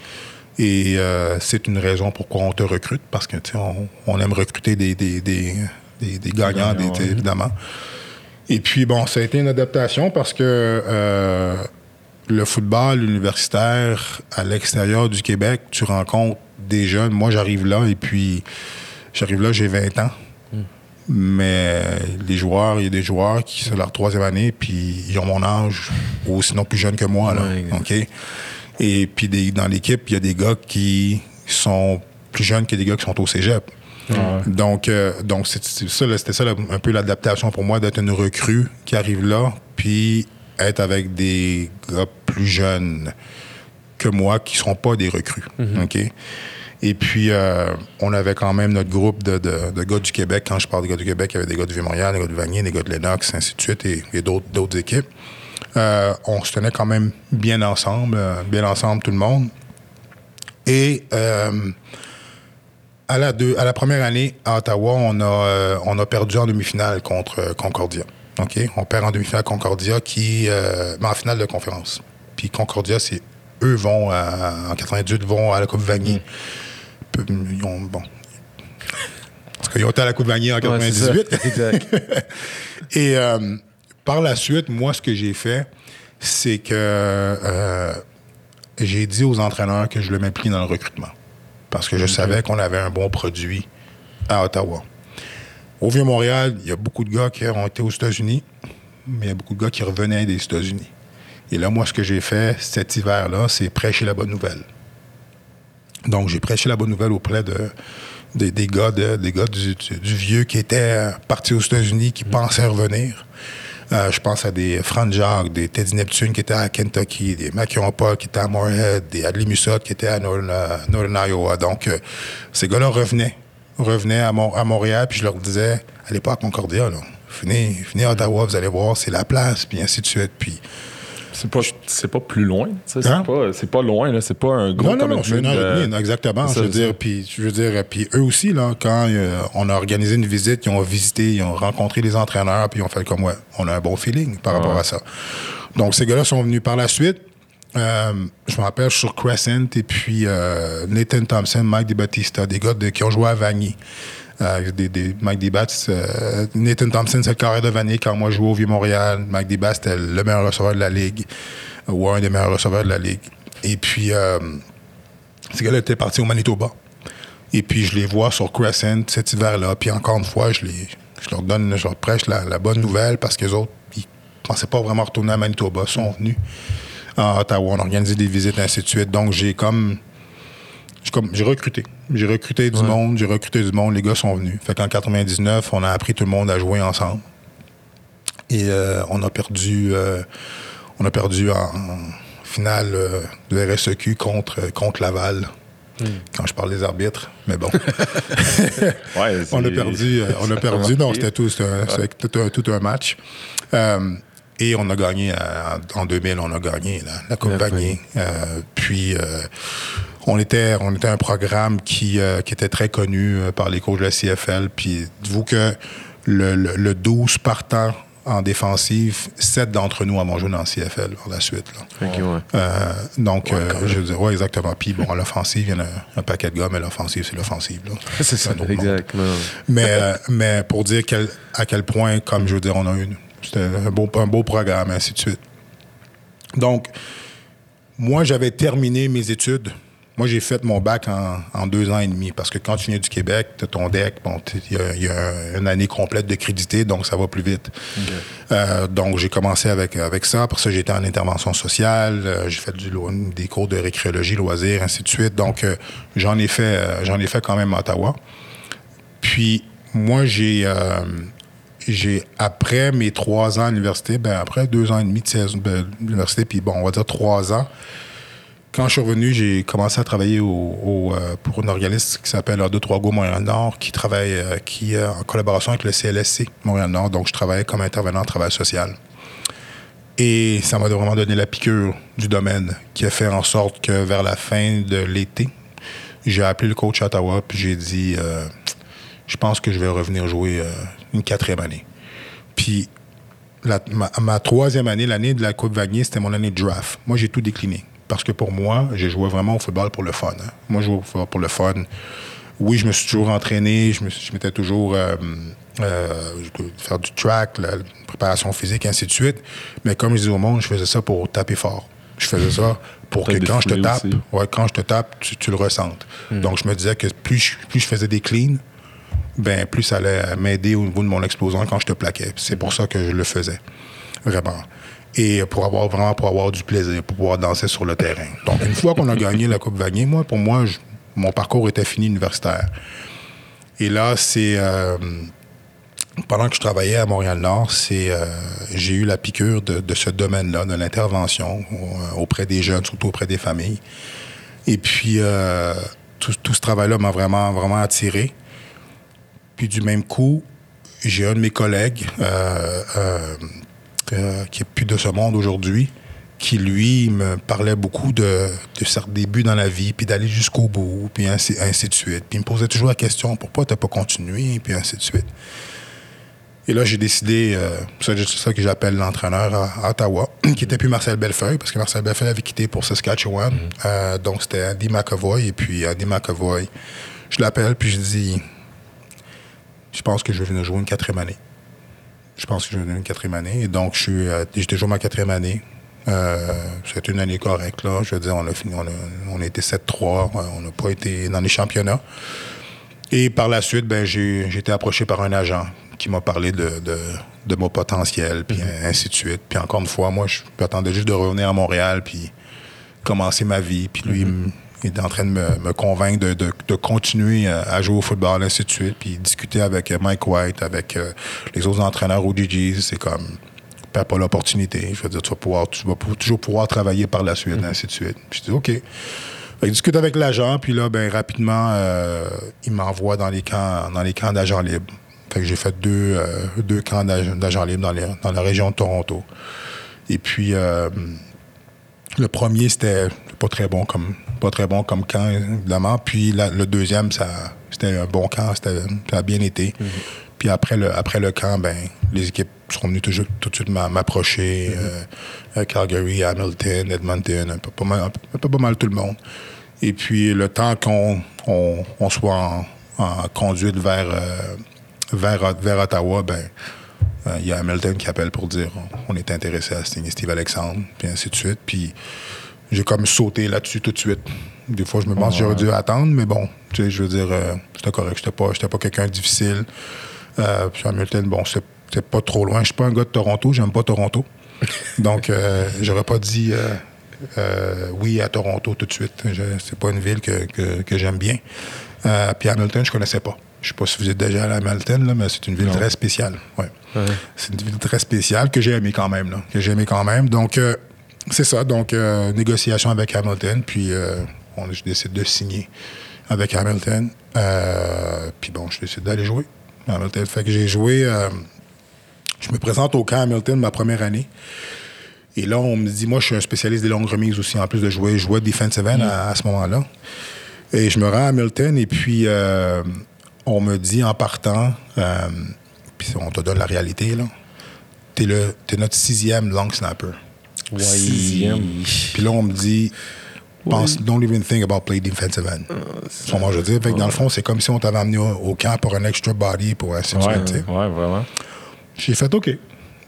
Et euh, c'est une raison pourquoi on te recrute, parce que on, on aime recruter des, des, des, des- des gagnants, des- Gagnants, ouais. évidemment. Et puis, bon, ça a été une adaptation parce que euh, le football universitaire à l'extérieur du Québec, tu rencontres des jeunes. Moi, j'arrive là et puis j'arrive là, j'ai 20 ans. Mais les joueurs, il y a des joueurs qui c'est leur troisième année, puis ils ont mon âge, ou sinon plus jeunes que moi. Là, Ouais. OK? Et puis des- dans l'équipe, il y a des gars qui sont plus jeunes que des gars qui sont au cégep. Donc, euh, donc c'est, c'est ça, c'était ça un peu l'adaptation pour moi d'être une recrue qui arrive là, puis être avec des gars plus jeunes que moi qui ne seront pas des recrues. OK? Et puis, euh, on avait quand même notre groupe de, de- de gars du Québec. Quand je parle de gars du Québec, il y avait des gars du Vieux-Montréal, des gars de Vanier, des gars de Lennox, ainsi de suite, et, et d'autres, d'autres équipes. Euh, on se tenait quand même bien ensemble, euh, bien ensemble tout le monde. Et euh, à, la deux- à la première année à Ottawa, on a, on a perdu en demi-finale contre Concordia. OK? On perd en demi-finale Concordia qui. mais en finale de conférence. Puis Concordia, c'est. Eux vont à- en 98 vont à la Coupe Vanier. Peu- Ils ont. Bon. Parce qu'ils ont été à la Coupe Vanier en Ouais, c'est ça. 98. Exact. [laughs] Et euh, par la suite, moi, ce que j'ai fait, c'est que euh, j'ai dit aux entraîneurs que je le m'implique dans le recrutement. Parce que je savais qu'on avait un bon produit à Ottawa. Au Vieux-Montréal, il y a beaucoup de gars qui ont été aux États-Unis, mais il y a beaucoup de gars qui revenaient des États-Unis. Et là, moi, ce que j'ai fait cet hiver-là, c'est prêcher la bonne nouvelle. Donc, j'ai prêché la bonne nouvelle auprès de, des, des gars, de- des gars du, du- du vieux qui étaient euh, partis aux États-Unis, qui pensaient revenir. Euh, je pense à des Franz Jacques, des Teddy Neptune qui étaient à Kentucky, des Macion Paul qui étaient à Moorhead, des Adley Mussot qui étaient à Northern, euh, Iowa. Donc, euh, ces gars-là revenaient, revenaient à Montréal, puis je leur disais, allez pas à Concordia, là. Venez, venez à Ottawa, vous allez voir, c'est la place, puis ainsi de suite. Puis C'est pas, c'est pas plus loin. sais, Hein? C'est pas, c'est pas loin. Là. C'est pas un gros Non, non, non, c'est une heure et commitment demie, de- exactement. C'est Je veux c'est dire, puis je veux dire, puis eux aussi là, quand euh, on a organisé une visite, ils ont visité, ils ont rencontré les entraîneurs, puis ils ont fait comme ouais, on a un bon feeling par rapport à ça. Donc ces gars-là sont venus par la suite. Euh, je me rappelle, sur Crescent et puis euh, Nathan Thompson, Mike DiBattista, des gars de- qui ont joué à Vanier. Euh, des, Mike euh, Nathan Thompson, c'est le carré de Vanier quand moi je jouais au Vieux-Montréal. Mike Dibats, c'était le meilleur receveur de la Ligue, ou un des meilleurs receveurs de la Ligue. Et puis, euh, ces gars-là étaient partis au Manitoba. Et puis, je les vois sur Crescent cet hiver-là. Puis, encore une fois, je, les, je leur donne, je leur prêche la, bonne nouvelle parce que les autres, ils pensaient pas vraiment retourner à Manitoba. Ils sont venus à Ottawa. On a organisé des visites, ainsi de suite. Donc, j'ai comme. J'ai recruté. J'ai recruté du monde, j'ai recruté du monde. Les gars sont venus. Fait qu'en 99, on a appris tout le monde à jouer ensemble. Et euh, on a perdu. euh, on a perdu en, en finale euh, de RSEQ contre, contre Laval. Quand je parle des arbitres, mais bon. [laughs] Ouais, [laughs] on a perdu. on a [laughs] perdu. Non, c'était tout, tout, un, tout un match. Et on a gagné, en 2000, on a gagné la, la Coupe Vanier. Puis, on était, on était un programme qui, euh, qui était très connu euh, par les coachs de la CFL. Puis, dites-vous que le, le, le 12 partant en défensive, 7 d'entre nous avons joué dans la CFL par la suite. là. Ok, ouais. Euh, donc, euh, je veux dire, ouais, exactement. Puis, bon, à l'offensive, il y en a un paquet de gars, mais l'offensive, c'est l'offensive. [laughs] C'est ça, exact. Mais, euh, mais pour dire quel- à quel point, comme je veux dire, on a eu c'était un beau, un beau programme, ainsi de suite. Donc, moi, j'avais terminé mes études. Moi, j'ai fait mon bac en, en deux ans et demi parce que quand tu viens du Québec, tu as ton deck, bon, il y a, il y a une année complète de crédité, donc ça va plus vite. Euh, donc, j'ai commencé avec, avec ça. Pour ça, j'étais en intervention sociale. euh, j'ai fait du, des cours de récréologie, loisirs, ainsi de suite. Donc, euh, j'en ai fait, j'en ai fait quand même à Ottawa. Puis, moi, j'ai, j'ai après mes trois ans à l'université, ben après deux ans et demi de saison de l'université, puis bon, on va dire trois ans, quand je suis revenu, j'ai commencé à travailler au, euh, pour un organisme qui s'appelle 2 3 go Montréal-Nord, qui travaille euh, qui, en collaboration avec le CLSC Montréal-Nord. Donc, je travaillais comme intervenant en travail social. Et ça m'a vraiment donné la piqûre du domaine, qui a fait en sorte que vers la fin de l'été, j'ai appelé le coach Ottawa, puis j'ai dit euh, Je pense que je vais revenir jouer une quatrième année. Puis ma troisième année, l'année de la Coupe Vanier, c'était mon année de draft. Moi, j'ai tout décliné. Parce que pour moi, j'ai joué vraiment au football pour le fun. hein. Moi, je jouais au football pour le fun. Oui, je me suis toujours entraîné, je m'étais toujours euh, euh, faire du track, la préparation physique, ainsi de suite. Mais comme je dis au monde, je faisais ça pour taper fort. Je faisais ça pour que quand je te tape, ouais, quand je te tape, tu, tu le ressentes. Donc, je me disais que plus je, plus je faisais des cleans, ben plus ça allait m'aider au niveau de mon explosion quand je te plaquais. C'est pour ça que je le faisais. Vraiment. Et pour avoir vraiment pour avoir du plaisir, pour pouvoir danser sur le terrain. Donc, une fois qu'on a gagné la Coupe Vanier, moi, pour moi, mon parcours était fini universitaire. Et là, c'est. euh, pendant que je travaillais à Montréal-Nord, euh, j'ai eu la piqûre de, ce domaine-là, de l'intervention euh, auprès des jeunes, surtout auprès des familles. Et puis, tout, tout ce travail-là m'a vraiment, vraiment attiré. Puis, du même coup, j'ai un de mes collègues, euh, qui est plus de ce monde aujourd'hui, qui lui me parlait beaucoup de, de certains débuts dans la vie, puis d'aller jusqu'au bout, puis ainsi, ainsi de suite. Puis il me posait toujours la question pourquoi tu n'as pas continué, puis ainsi de suite. Et là, j'ai décidé, euh, c'est ça que j'appelle l'entraîneur à, Ottawa, [clears throat] qui était plus Marcel Bellefeuille, parce que Marcel Bellefeuille avait quitté pour Saskatchewan. Euh, donc, c'était Andy McAvoy. Et puis, Andy McAvoy, je l'appelle, puis je dis je pense que je vais venir jouer une quatrième année. Je pense que venir une quatrième année. Et donc, je suis, euh, j'étais joué ma quatrième année. Euh, C'était une année correcte, là. Je veux dire, on a fini, on a, on a été 7-3. On n'a pas été dans les championnats. Et par la suite, ben, j'ai été approché par un agent qui m'a parlé de, de, de, mon potentiel, puis mm-hmm. ainsi de suite. Puis encore une fois, moi, je m'attendais juste de revenir à Montréal, puis commencer ma vie. Puis lui, mm-hmm. Il est en train de me, me convaincre de, de, de, continuer à jouer au football, ainsi de suite. Puis discuter avec Mike White, avec euh, les autres entraîneurs au DJs, c'est comme perds pas l'opportunité. Je veux dire, tu vas, pouvoir, tu vas toujours pouvoir travailler par la suite, mm-hmm. ainsi de suite. Puis je dis, OK. Il discute avec l'agent, puis là, ben rapidement, euh, il m'envoie dans les camps, dans les camps d'agents libres. Fait que j'ai fait deux, euh, deux camps d'agents libres dans, les, dans, la région de Toronto. Et puis, euh, le premier, c'était pas très bon comme pas très bon comme camp, évidemment. Puis le deuxième, ça c'était un bon camp, ça a bien été. Mm-hmm. Puis après le, après le camp, ben, les équipes sont venues tout, tout de suite m'approcher. Mm-hmm. Calgary, Hamilton, Edmonton, un peu, pas mal, un peu pas mal tout le monde. Et puis le temps qu'on on, soit en, en, conduite vers, euh, vers, vers Ottawa, ben il euh, y a Hamilton qui appelle pour dire on est intéressé à signer Steve Alexandre, puis ainsi de suite. Puis j'ai comme sauté là-dessus tout de suite. Des fois, je me pense que j'aurais dû attendre, mais bon, tu sais, je veux dire, euh, c'était correct. J'étais pas, pas quelqu'un de difficile. puis Hamilton, bon, c'est pas trop loin. Je suis pas un gars de Toronto, j'aime pas Toronto. [laughs] Donc, j'aurais pas dit euh, oui, à Toronto tout de suite. C'est pas une ville que, que, j'aime bien. Euh, puis Hamilton, je connaissais pas. Je sais pas si vous êtes déjà allé à Hamilton, là, mais c'est une ville très spéciale. Ouais. C'est une ville très spéciale que j'ai aimé quand même. Là, que j'ai aimé quand même. Donc, euh, c'est ça. Donc, négociation avec Hamilton. Puis, on, je décide de signer avec Hamilton. puis bon, je décide d'aller jouer. Hamilton. Fait que j'ai joué. je me présente au camp Hamilton ma première année. Et là, on me dit, moi, je suis un spécialiste des longues remises aussi, en plus de jouer. Je jouais defensive end à, ce moment-là. Et je me rends à Hamilton et puis euh, on me dit en partant, euh, puis on te donne la réalité, là. T'es, le, es notre sixième long snapper. Oui. Sixième. Puis là, on me dit, pense, don't even think about playing defensive end. C'est je veux dire. dans le fond, c'est comme si on t'avait amené au, camp pour un extra body, pour ainsi de suite. Ouais, vraiment. J'ai fait OK.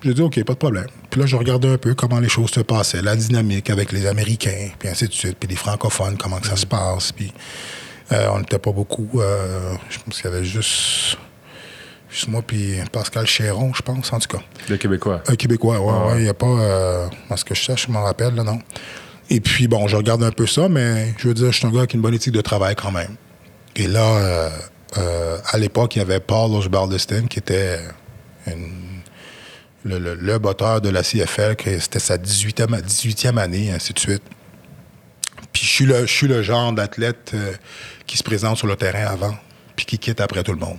J'ai dit OK, pas de problème. Puis là, je regardais un peu comment les choses se passaient, la dynamique avec les Américains, puis ainsi de suite, puis les francophones, comment que ça se passe. Puis euh, on n'était pas beaucoup. Euh, je pense qu'il y avait juste, juste moi puis Pascal Chéron, je pense, en tout cas. Le Québécois. Un Québécois, ouais, Il n'y a pas. Euh, parce que je cherche, je m'en rappelle, là, non. Et puis, bon, je regarde un peu ça, mais je veux dire, je suis un gars avec une bonne éthique de travail quand même. Et là, à l'époque, il y avait Paul Osbaldestin, qui était une le, le, le botteur de la CFL, que c'était sa 18e, 18e année, ainsi de suite. Puis je suis le, je suis le genre d'athlète euh, qui se présente sur le terrain avant, puis qui quitte après tout le monde.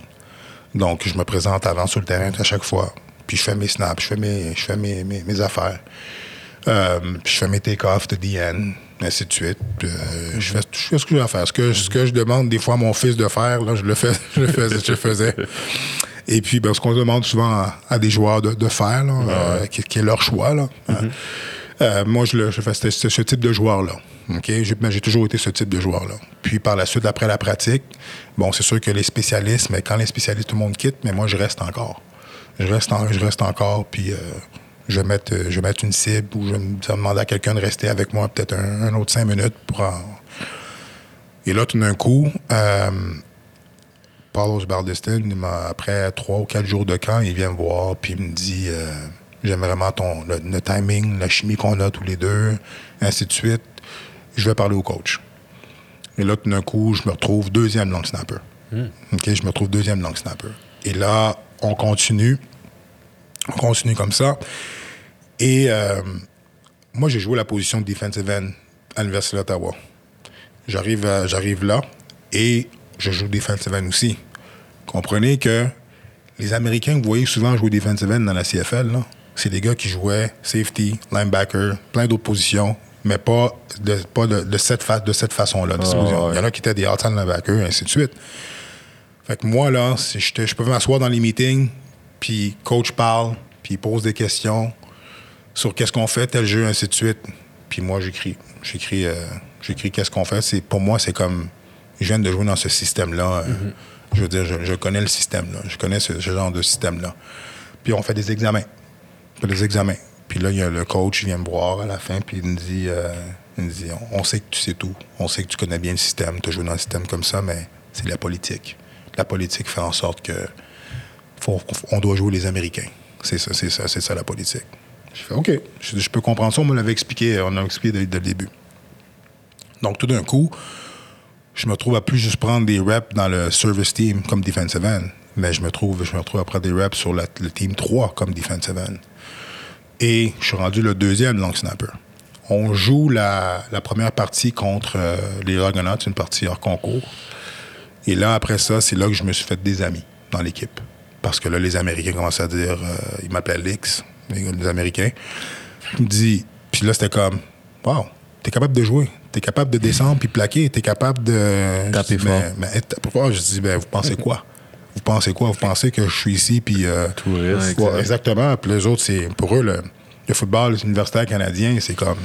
Donc, je me présente avant sur le terrain à chaque fois. Puis je fais mes snaps, je fais mes, je fais mes, mes, affaires. Euh, puis je fais mes take-off de DN, ainsi de suite. Euh, je, fais, je, fais, ce que j'ai à faire. Ce que, ce que je demande des fois à mon fils de faire, là, je le fais, [laughs] je le faisais. Je faisais. Et puis, ben, ce qu'on demande souvent à, des joueurs de, faire, euh, qui, est leur choix. Là, mm-hmm. Euh, moi, je, ce type de joueur-là. J'ai, toujours été ce type de joueur-là. Puis par la suite, après la pratique, bon, c'est sûr que les spécialistes, mais quand les spécialistes, tout le monde quitte, mais moi, je reste encore. Je reste, je reste encore, puis euh, je, vais mettre, je une cible ou je vais demander à quelqu'un de rester avec moi peut-être un, autre cinq minutes pour Et là, tout d'un coup, Paulos Baldestin, après trois ou quatre jours de camp, il vient me voir, puis il me dit euh, J'aime vraiment ton, le, timing, la chimie qu'on a tous les deux, ainsi de suite. Je vais parler au coach. Et là, tout d'un coup, je me retrouve deuxième long snapper. Hmm. OK, je me retrouve deuxième long snapper. Et là, on continue. On continue comme ça. Et euh, moi, j'ai joué la position de defensive end à l'Université d'Ottawa. J'arrive, euh, j'arrive là et je joue defensive end aussi. Comprenez que les Américains que vous voyez souvent jouer defensive end dans la CFL, là, c'est des gars qui jouaient safety, linebacker, plein d'autres positions, mais pas de, pas de, de cette, fa- de cette façon-là. disposition. Il y en a qui étaient des outside linebackers, et ainsi de suite. Fait que moi, là, si j'étais- je pouvais m'asseoir dans les meetings, puis coach parle, puis il pose des questions sur qu'est-ce qu'on fait, tel jeu, ainsi de suite. Puis moi, j'écris. J'écris, euh, j'écris qu'est-ce qu'on fait. C'est, pour moi, c'est comme, je viens de jouer dans ce système-là. euh, Je veux dire, je, je connais le système, là. Je connais ce, ce genre de système-là. Puis on fait des examens. Fait des examens. Puis là, il y a le coach qui vient me voir à la fin, puis il me dit, euh, il me dit on, sait que tu sais tout. On sait que tu connais bien le système. Tu as joué dans un système comme ça, mais c'est la politique. La politique fait en sorte que on doit jouer les Américains. C'est ça, c'est ça, c'est ça la politique. Je fais OK. Je, peux comprendre ça. On me l'avait expliqué. On l'a expliqué dès, le début. Donc, tout d'un coup, je me trouve à plus juste prendre des reps dans le service team comme defensive end, mais je me trouve, je me retrouve à prendre des reps sur le team 3 comme defensive end. Et je suis rendu le deuxième long snapper. On joue la, la première partie contre euh, les Argonauts, une partie hors concours. Et là, après ça, c'est là que je me suis fait des amis dans l'équipe. Parce que là, les Américains commençaient à dire, euh, ils m'appellent Lix, les, les Américains. Ils me disent, puis là, c'était comme, wow, t'es capable de jouer, t'es capable de descendre puis plaquer, t'es capable de. Taper fort. Mais, mais je dis, ben, vous pensez quoi? Vous pensez quoi? Vous pensez que je suis ici puis. euh, Touriste. Ouais, exactement. Puis les autres, c'est pour eux, le, le football universitaire canadien, c'est comme.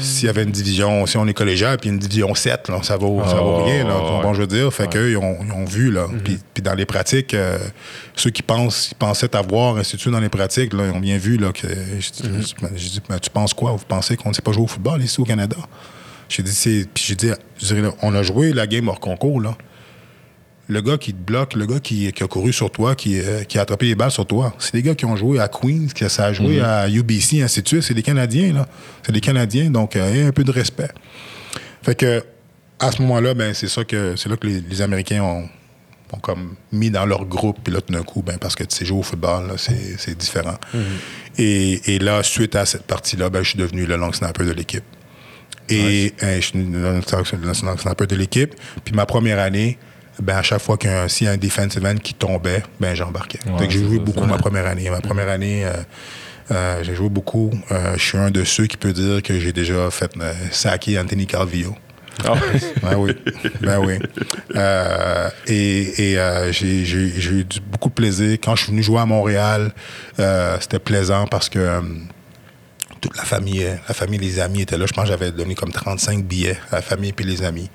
S'il y avait une division, si on est collégial, puis une division 7, là, ça vaut, ça vaut rien. Là, ouais. bon, je veux dire. Fait qu'eux, ils ont, ils ont vu. Là. Puis, puis dans les pratiques, euh, ceux qui pensent, pensaient avoir, ainsi de suite, dans les pratiques, là, ils ont bien vu là, que. Je dis, j'ai dit, Ben, tu penses quoi? Vous pensez qu'on ne sait pas jouer au football ici au Canada? J'ai dit, c'est. Puis j'ai dit, je dirais, là, on a joué la game hors concours, là le gars qui te bloque, le gars qui, qui a couru sur toi, qui, euh, qui a attrapé les balles sur toi, c'est des gars qui ont joué à Queens, qui ça a joué à UBC, ainsi de suite. C'est des Canadiens, là. C'est des Canadiens, donc euh, il y a un peu de respect. Fait que, à ce moment-là, ben, c'est ça que c'est là que les, les Américains ont, ont comme mis dans leur groupe, puis là, tout d'un coup, ben, parce que tu sais jouer au football, là, c'est, différent. et, et là, suite à cette partie-là, ben, je suis devenu le long snapper de l'équipe. Et euh, je suis le long snapper de l'équipe. Puis ma première année, ben, à chaque fois qu'il y a un, s'il y a un defensive end qui tombait, ben, j'embarquais. j'ai joué ça, beaucoup ça. ma première année. Ma première année, euh, euh, j'ai joué beaucoup. Euh, je suis un de ceux qui peut dire que j'ai déjà fait saquer Anthony Calvillo. Ah, [laughs] Ben oui. Ben oui. Et et j'ai eu beaucoup de plaisir. Quand je suis venu jouer à Montréal, c'était plaisant parce que toute la famille, la famille, les amis étaient là. Je pense que j'avais donné comme 35 billets à la famille et les amis.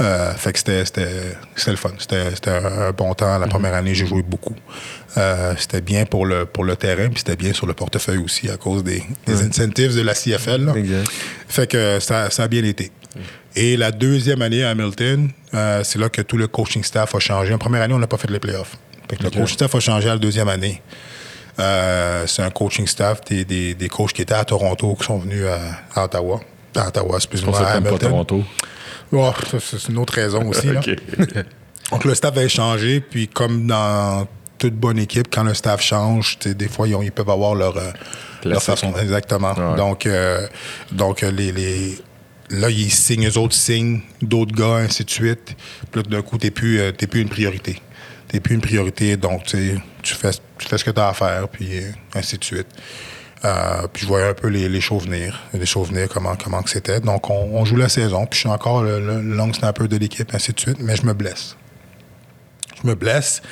Euh, fait que c'était c'était- c'était le fun. C'était c'était un, bon temps. La première année, j'ai joué beaucoup. Euh, c'était bien pour le, pour le terrain, puis c'était bien sur le portefeuille aussi à cause des, des incentives de la CFL. là. Fait que ça, ça a bien été. Et la deuxième année à Hamilton, euh, c'est là que tout le coaching staff a changé. En première année, on n'a pas fait les playoffs. Fait que Le coaching staff a changé à la deuxième année. Euh, c'est un coaching staff des, des, des coachs qui étaient à Toronto qui sont venus à, à Ottawa. À Ottawa, ça à pas. Toronto. C'est une autre raison aussi. là. [laughs] [laughs] Donc le staff avait changé, puis comme dans toute bonne équipe, quand le staff change, des fois ils, ont- ils peuvent avoir leur, euh, leur façon. Exactement. Ouais. Donc, euh, donc euh, les, les- là ils signent, eux autres signent d'autres gars, ainsi de suite. Puis là, d'un coup, t'es plus, euh, plus une priorité. T'es plus une priorité, donc tu fais, tu fais ce que tu as à faire, puis ainsi de suite. Euh, puis je voyais un peu les, les shows venir, les shows venir, comment, comment que c'était. Donc, on, joue la saison, puis je suis encore le, le long snapper de l'équipe, ainsi de suite, mais je me blesse. Je me blesse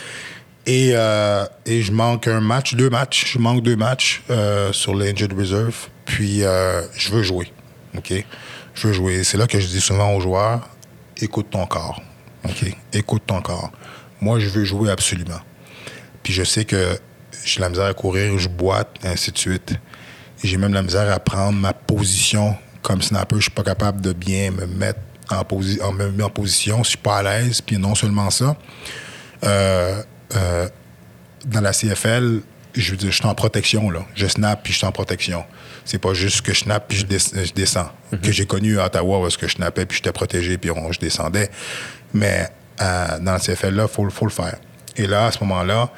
et, euh, et je manque un match, deux matchs. Je manque deux matchs euh, sur l'Injured Reserve, puis je veux jouer. OK? Je veux jouer. C'est là que je dis souvent aux joueurs écoute ton corps. OK? Écoute ton corps. Moi, je veux jouer absolument. Puis je sais que j'ai la misère à courir, je boite, et ainsi de suite. J'ai même la misère à prendre ma position comme snapper. Je suis pas capable de bien me mettre en, posi en, me en position. Je suis pas à l'aise. Puis non seulement ça, euh, euh, dans la CFL, je veux dire, je suis en protection, là. Je snap puis je suis en protection. C'est pas juste que je snap puis je, des- je descends. Que j'ai connu à Ottawa où est-ce que je snappais puis j'étais protégé puis on- je descendais. Mais euh, dans la CFL, là, il faut, faut le faire. Et là, à ce moment-là,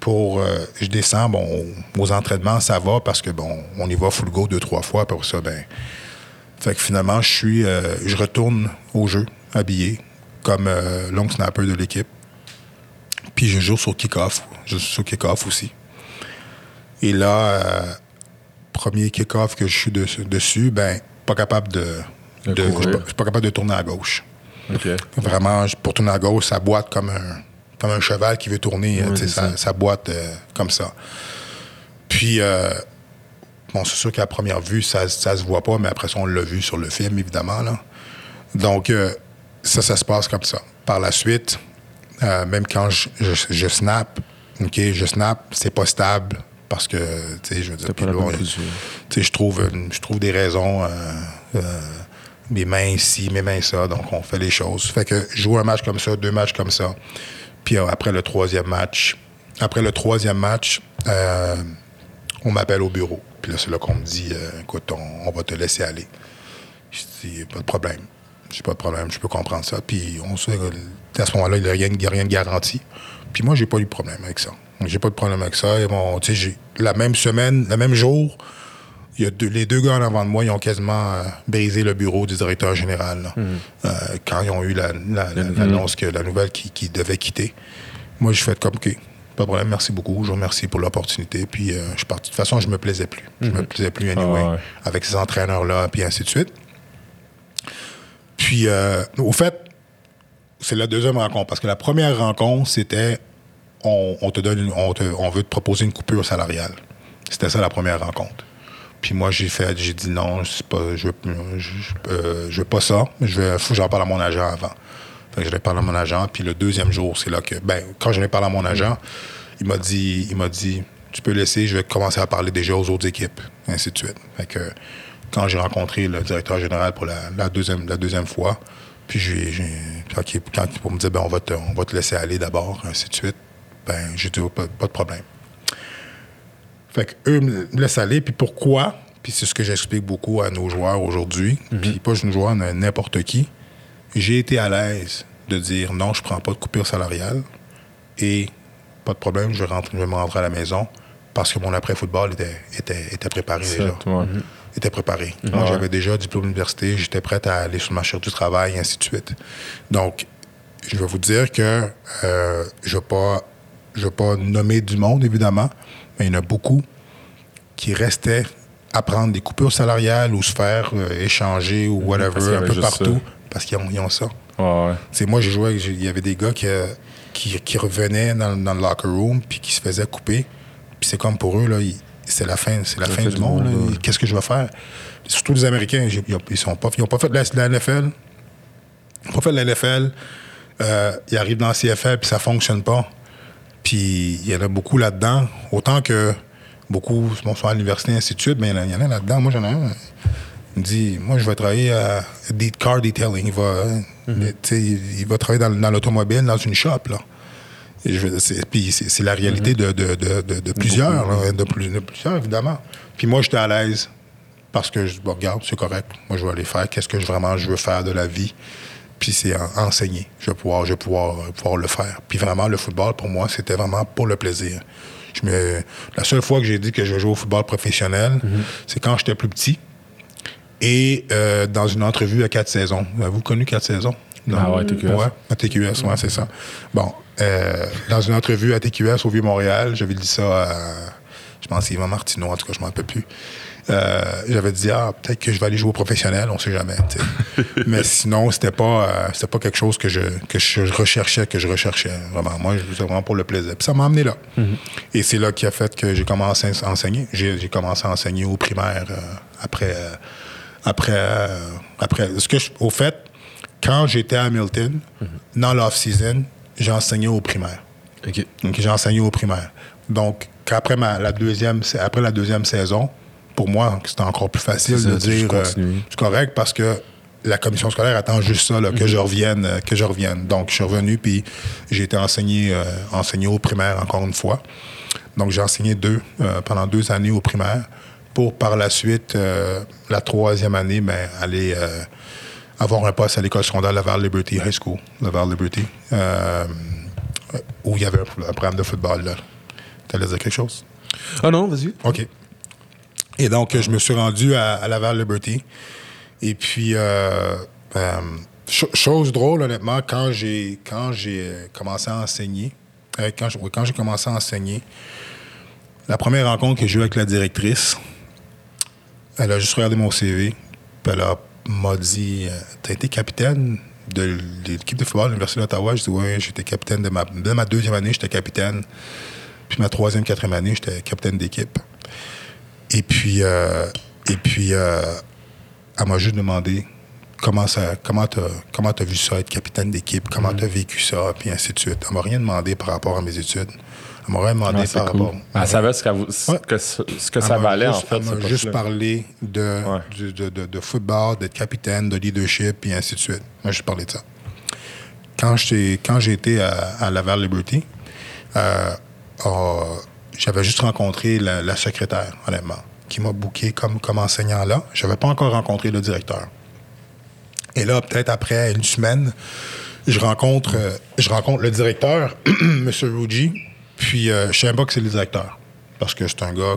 pour, euh, je descends, bon, aux entraînements, ça va parce que, bon, on y va full go deux, trois fois, pour ça, ben, fait que finalement, je suis, euh, je retourne au jeu, habillé, comme euh, long snapper de l'équipe. Puis je joue sur kick-off. Je joue sur kick-off aussi. Et là, euh, premier kick-off que je suis dessus, dessus, ben, pas capable de. Je suis pas- capable de tourner à gauche. OK. Vraiment, pour tourner à gauche, ça boite comme un, comme un cheval qui veut tourner. euh, ça boite euh, comme ça. Puis, euh, bon, c'est sûr qu'à première vue, ça, ça se voit pas, mais après ça, on l'a vu sur le film, évidemment. Là. Donc, euh, ça, ça se passe comme ça. Par la suite, même quand je, je, je snap, OK, je snap, c'est pas stable parce que, tu sais, je veux dire, puis là, on- je trouve, je trouve des raisons. mes mains ici, mes mains ça, donc on fait les choses. Fait que je joue un match comme ça, deux matchs comme ça. Puis euh, après le troisième match, après le troisième match, euh, on m'appelle au bureau. Puis là, c'est là qu'on me dit, euh, écoute, on, va te laisser aller. Je dis, pas de problème. J'ai pas de problème, je peux comprendre ça. Puis on sait à ce moment-là, il n'y a rien, rien de garanti. Puis moi, j'ai pas eu de problème avec ça. J'ai pas de problème avec ça. Et bon, la même semaine, le même jour, il y a deux- les deux gars en avant de moi, ils ont quasiment euh, brisé le bureau du directeur général. là. Euh, quand ils ont eu la- la- la- l'annonce que la nouvelle qui, qui devait quitter. Moi, je fais comme, OK, pas de problème, merci beaucoup, je vous remercie pour l'opportunité. Puis, euh, je suis parti. De toute façon, je me plaisais plus. Je me plaisais plus anyway, Ah ouais. avec ces entraîneurs-là, puis ainsi de suite. Puis, euh, au fait, c'est la deuxième rencontre. Parce que la première rencontre, c'était on, on te donne une- on, te- on veut te proposer une coupure salariale. C'était ça la première rencontre. Puis moi, j'ai fait, j'ai dit non, pas, je, je, euh, je veux pas ça. Je veux, faut que j'en parle à mon agent avant. Fait que je l'ai parlé à mon agent. Puis le deuxième jour, c'est là que, ben, quand je l'ai parlé à mon agent, il m'a dit, il m'a dit, tu peux laisser, je vais commencer à parler déjà aux autres équipes, ainsi de suite. Fait que quand j'ai rencontré le directeur général pour la, deuxième, la deuxième fois, puis j'ai, quand, il, pour me dire, ben, on va te, on va te laisser aller d'abord, ainsi de suite, ben, j'ai dit, pas de problème. Fait que eux me laissent aller. Puis pourquoi? Puis c'est ce que j'explique beaucoup à nos joueurs aujourd'hui. Puis pas juste nos joueurs, n'importe qui. J'ai été à l'aise de dire non, je prends pas de coupure salariale. Et pas de problème, je vais, rentrer, je vais me rentrer à la maison parce que mon après-football était, était, était préparé déjà. Ouais. Était préparé. Ah Moi, j'avais déjà un diplôme d'université, j'étais prêt à aller sur le marché du travail, et ainsi de suite. Donc, je vais vous dire que euh, je ne vais, pas- je vais pas nommer du monde, évidemment, mais il y en a beaucoup qui restaient à prendre des coupures salariales ou se faire euh, échanger ou y whatever, un avait peu partout, parce qu'ils ont, ça. Ouais, ouais. C'est moi, j'ai joué il y avait des gars qui, qui, qui revenaient dans, dans le locker room puis qui se faisaient couper. Puis c'est comme pour eux, là, c'est la fin, c'est la fin du monde. ouais. Qu'est-ce que je vais faire? Surtout les Américains, ils ont- ils sont pas, ils ont pas fait de la, la NFL. Ils ont pas fait de la NFL. Euh, ils arrivent dans la CFL puis ça fonctionne pas. Puis il y en a beaucoup là-dedans. Autant que beaucoup bon, sont à l'université, ainsi de suite, mais il y en a- là-dedans. Moi, j'en ai un. Il me dit, moi, je vais travailler à des car detailing. Il va, sais, il, il va travailler dans, dans l'automobile, dans une shop, là. Et je Puis c'est la réalité de, de, de, de- de plusieurs, là, de plusieurs, évidemment. Puis moi, j'étais à l'aise parce que, je, bon, regarde, c'est correct. Moi, je vais aller faire qu'est-ce que je- vraiment je veux faire de la vie. Puis c'est en- enseigner. Je vais, pouvoir, je vais pouvoir, euh, pouvoir le faire. Puis vraiment, le football, pour moi, c'était vraiment pour le plaisir. Je me, la seule fois que j'ai dit que je jouer au football professionnel, c'est quand j'étais plus petit. Et euh, dans une entrevue à quatre saisons. Avez-vous connu quatre saisons? Ah ouais, TQS. Ouais, à TQS, ouais, c'est ça. Bon, euh, dans une entrevue à TQS au Vieux-Montréal, j'avais dit ça à, je pense, Yvan Martineau, en tout cas, je m'en rappelle plus. Euh, j'avais dit, ah, peut-être que je vais aller jouer au professionnel, on sait jamais. [laughs] Mais sinon, c'était pas, euh, c'était pas quelque chose que je, que je recherchais, que je recherchais. Vraiment, moi, c'était vraiment pour le plaisir. Puis ça m'a amené là. Et c'est là qui a fait que j'ai commencé à enseigner. J'ai, commencé à enseigner au primaire euh, après, après, après. Ce que je- au fait, quand j'étais à Hamilton, dans l'off-season, j'ai enseigné au primaire. OK. Donc, j'ai enseigné au primaire. Donc, qu'après ma, la deuxième, après la deuxième saison, pour moi, c'était encore plus facile ça, de dire euh, c'est correct parce que la commission scolaire attend juste ça, là, que je revienne, euh, que je revienne. Donc, je suis revenu puis j'ai été enseigné, euh, enseigné au primaire encore une fois. Donc, j'ai enseigné deux euh, pendant deux années au primaire pour par la suite, la troisième année, ben, aller avoir un poste à l'école secondaire Laval Liberty High School, Laval Liberty, où il y avait un, un programme de football. là. Tu allais dire quelque chose? Ah non, vas-y. OK. Et donc, je me suis rendu à, à Laval Liberty. Et puis, euh, euh, cho- chose drôle, honnêtement, quand j'ai, quand j'ai commencé à enseigner, Euh, quand, j'ai commencé à enseigner, la première rencontre que j'ai eue avec la directrice, elle a juste regardé mon CV, puis elle m'a dit T'as été capitaine de l'équipe de football de l'Université d'Ottawa? Je dis Oui, j'étais capitaine de ma, de ma deuxième année, j'étais capitaine. Puis ma troisième, quatrième année, j'étais capitaine d'équipe. Et puis, euh, et puis euh, elle m'a juste demandé comment ça, comment t'as, comment t'as vu ça, être capitaine d'équipe, comment t'as vécu ça, puis ainsi de suite. Elle m'a rien demandé par rapport à mes études. Elle m'a rien demandé c'est par cool. rapport. Elle savait ce, qu'elle vous- ce Ouais. que, ce que Elle ça valait, en fait. Elle m'a juste parlé de, Ouais. de, de- de football, d'être capitaine, de leadership, et ainsi de suite. Moi, j'ai parlé de ça. Quand j'étais- quand j'ai été à, à Laval Liberty, euh, j'avais juste rencontré la, secrétaire, honnêtement, qui m'a booké comme, comme enseignant là. Je n'avais pas encore rencontré le directeur. Et là, peut-être après une semaine, je rencontre, euh, je rencontre le directeur, [clears throat] M. Ruggi, puis euh, je savais pas que c'est le directeur, parce que c'est un gars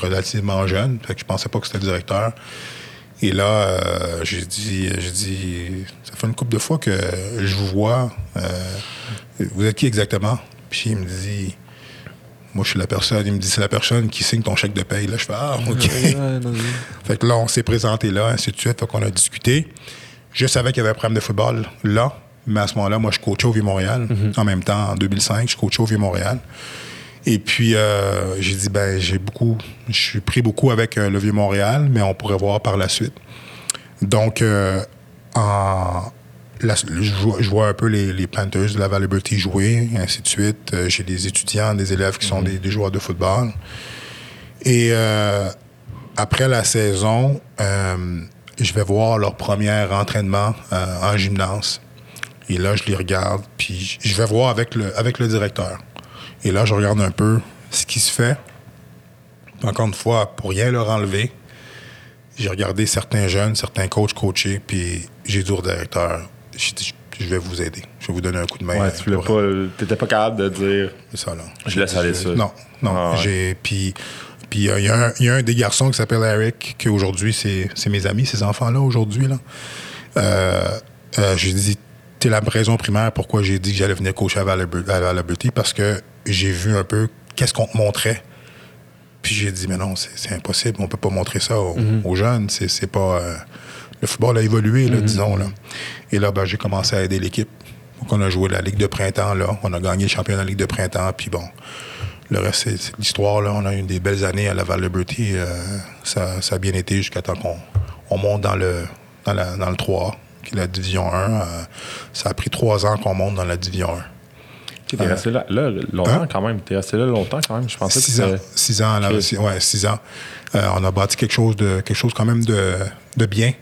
relativement jeune, fait que je pensais pas que c'était le directeur. Et là, euh, j'ai dit, j'ai dit, ça fait une couple de fois que je vous vois. euh, vous êtes qui exactement? Puis il me dit, moi je suis la personne. Il me dit, c'est la personne qui signe ton chèque de paye. Là, je fais, ah, ok. [laughs] Fait que là, on s'est présenté là, ainsi de suite. Fait qu'on a discuté. Je savais qu'il y avait un problème de football là, mais à ce moment-là, moi, je coachais au Vieux-Montréal. En même temps, en 2005, je coachais au Vieux-Montréal. Et puis, euh, j'ai dit, ben, j'ai beaucoup, je suis pris beaucoup avec euh, le Vieux-Montréal, mais on pourrait voir par la suite. Donc, euh, en, la- je, vois, je vois un peu les, les Panthers de Laval Liberty jouer, et ainsi de suite. Euh, j'ai des étudiants, des élèves qui sont des, des joueurs de football. Et euh, après la saison, euh, je vais voir leur premier entraînement en gymnase. Et là, je les regarde, puis je vais voir avec le, avec le directeur. Et là, je regarde un peu ce qui se fait. Encore une fois, pour rien leur enlever, j'ai regardé certains jeunes, certains coachs coachés, puis j'ai dit au directeur, je vais vous aider. Je vais vous donner un coup de main. Ouais, tu pour- pas. T'étais pas capable de dire. ça, là. Je laisse aller ça. Non, non. Ah ouais. J'ai. Puis. Puis euh, il y, a un- il y a un des garçons qui s'appelle Eric, qui aujourd'hui, c'est mes amis, ces enfants-là, aujourd'hui. là. Euh, euh, j'ai dit, t'es la raison primaire pourquoi j'ai dit que j'allais venir coacher à Val- à Val Liberty, parce que j'ai vu un peu qu'est-ce qu'on te montrait. Puis j'ai dit, mais non, c'est impossible, on peut pas montrer ça aux, aux jeunes. C'est c'est pas. Le football a évolué, là, disons. Là. Et là, ben, j'ai commencé à aider l'équipe. Donc, on a joué la Ligue de printemps, là. On a gagné le championnat de la Ligue de printemps. Puis bon, le reste, c'est c'est l'histoire, là. On a eu des belles années à Laval Liberty. Euh, ça, ça a bien été jusqu'à temps qu'on on monte dans le, dans, la, dans le 3, qui est la Division 1. Euh, ça a pris trois ans qu'on monte dans la Division 1. Tu es resté là, là longtemps Hein? quand même. T'es resté là longtemps quand même. Je pensais que Six ans. Six ans, là, six- ouais, six ans. Euh, on a bâti quelque chose de quelque chose quand même de, de bien.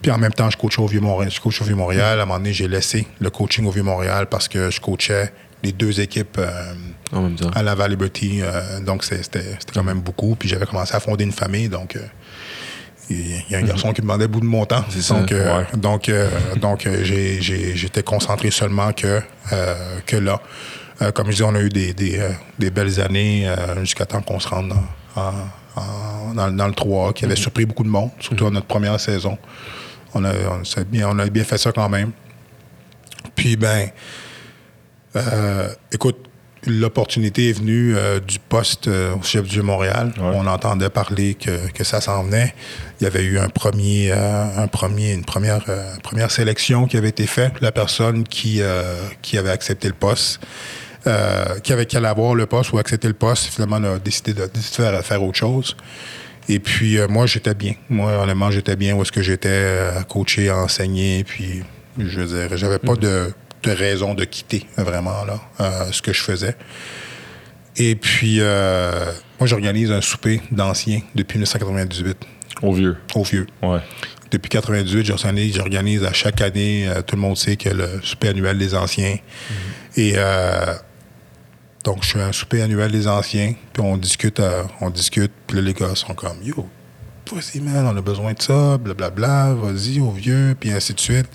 Puis en même temps, je coachais au Vieux-Montréal. Je coachais au Vieux-Montréal. À un moment donné, j'ai laissé le coaching au Vieux-Montréal parce que je coachais les deux équipes euh, En même temps. à Laval Liberty. euh, donc, c'était c'était quand même beaucoup. Puis j'avais commencé à fonder une famille. Donc, euh, il y a un garçon qui demandait bout de mon temps. C'est ça, Donc, euh, ouais. donc, euh, donc euh, j'étais concentré seulement que, euh, que là. Comme je dis, on a eu des, des, des belles années jusqu'à temps qu'on se rende dans, en- en- dans, dans le 3 qui avait surpris beaucoup de monde, surtout à notre première saison. On a, on, bien, on a bien fait ça quand même. Puis, ben, écoute, l'opportunité est venue euh, du poste euh, au chef du Montréal. Ouais. On entendait parler que, que ça s'en venait. Il y avait eu un premier, euh, un premier, une première, première sélection qui avait été faite. La personne qui, qui avait accepté le poste, qui avait qu'à avoir le poste ou accepter le poste, finalement, on a décidé de, de faire, faire autre chose. Et puis, moi, j'étais bien. Moi, honnêtement, j'étais bien où est-ce que j'étais à coacher, à enseigner. Puis, je veux dire, j'avais pas de, de raison de quitter, vraiment, là, euh, ce que je faisais. Et puis, euh, moi, j'organise un souper d'anciens depuis 1998, Au vieux. au vieux. Ouais. Depuis 98, j'organise, j'organise à chaque année, euh, tout le monde sait que le souper annuel des anciens. Et euh, donc, je fais un souper annuel des anciens, puis on discute, on discute, puis là, les gars sont comme, yo, vas-y, man, on a besoin de ça, blablabla, vas-y, au vieux, puis ainsi de suite.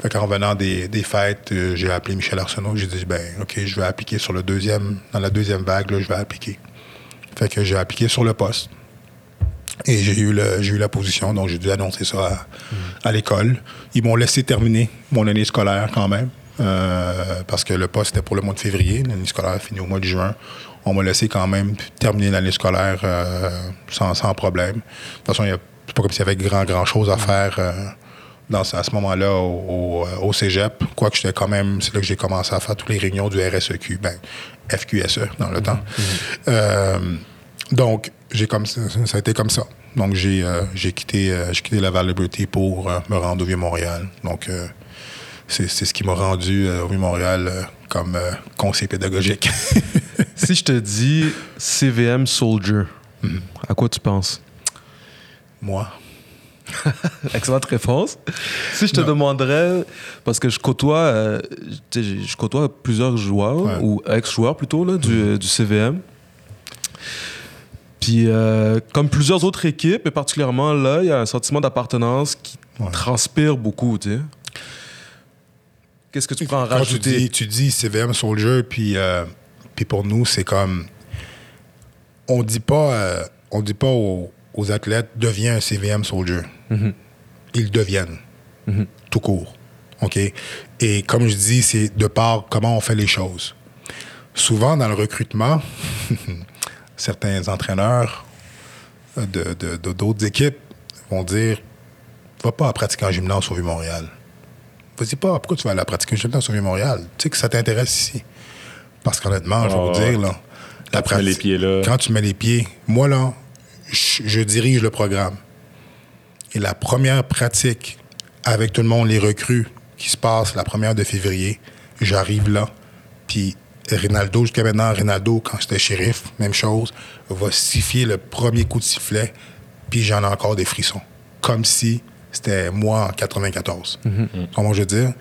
Fait qu'en revenant des, des fêtes, euh, j'ai appelé Michel Arsenault, j'ai dit, ben, OK, je vais appliquer sur le deuxième, dans la deuxième vague, je vais appliquer. Fait que j'ai appliqué sur le poste. Et j'ai eu, eu la position, donc j'ai dû annoncer ça à, l'école. Ils m'ont laissé terminer mon année scolaire quand même. euh, parce que le poste était pour le mois de février. L'année scolaire finit au mois de juin. On m'a laissé quand même terminer l'année scolaire euh, sans, sans problème. De toute façon, c'est pas comme s'il y avait grand, grand chose à faire dans, à ce moment-là au, au, au cégep. Quoique j'étais quand même, c'est là que j'ai commencé à faire toutes les réunions du RSEQ, ben, FQSE dans le temps. Euh, donc, j'ai comme ça, ça a été comme ça. Donc, j'ai euh, j'ai quitté, euh, j'ai quitté Laval Liberty pour euh, me rendre au Vieux-Montréal. Donc, euh, c'est c'est ce qui m'a rendu euh, au Vieux-Montréal euh, comme euh, conseiller pédagogique. [laughs] Si je te dis CVM Soldier, à quoi tu penses? Moi? [laughs] Excellente réponse. Si je te Non. demanderais, parce que je côtoie, euh, je côtoie plusieurs joueurs, Ouais. ou ex-joueurs plutôt, là, du, du CVM. Puis, euh, comme plusieurs autres équipes, et particulièrement là, il y a un sentiment d'appartenance qui Ouais. transpire beaucoup, tu sais. Qu'est-ce que tu peux en tu rajouter? dis, tu dis CVM Soldier, puis, euh, puis pour nous, c'est comme. On dit pas, on dit pas aux, aux athlètes, deviens un CVM Soldier. Ils deviennent. Tout court. OK? Et comme je dis, c'est de par comment on fait les choses. Souvent, dans le recrutement, [laughs] certains entraîneurs euh, de, d'autres équipes vont dire Va pas pratiquer en gymnase au Vieux-Montréal. Vas-y pas, pourquoi tu vas aller pratiquer un gymnase au Vieux-Montréal? Tu sais que ça t'intéresse ici. Parce qu'honnêtement, je vais vous dire, là. Quand tu mets les pieds là. Quand tu mets les pieds, moi, là, je, je dirige le programme. Et la première pratique avec tout le monde, les recrues, qui se passe la première de février, j'arrive là, puis Rinaldo, jusqu'à maintenant, Rinaldo, quand j'étais shérif, même chose, va siffler le premier coup de sifflet, puis j'en ai encore des frissons. Comme si c'était moi en 94. Comment je veux dire?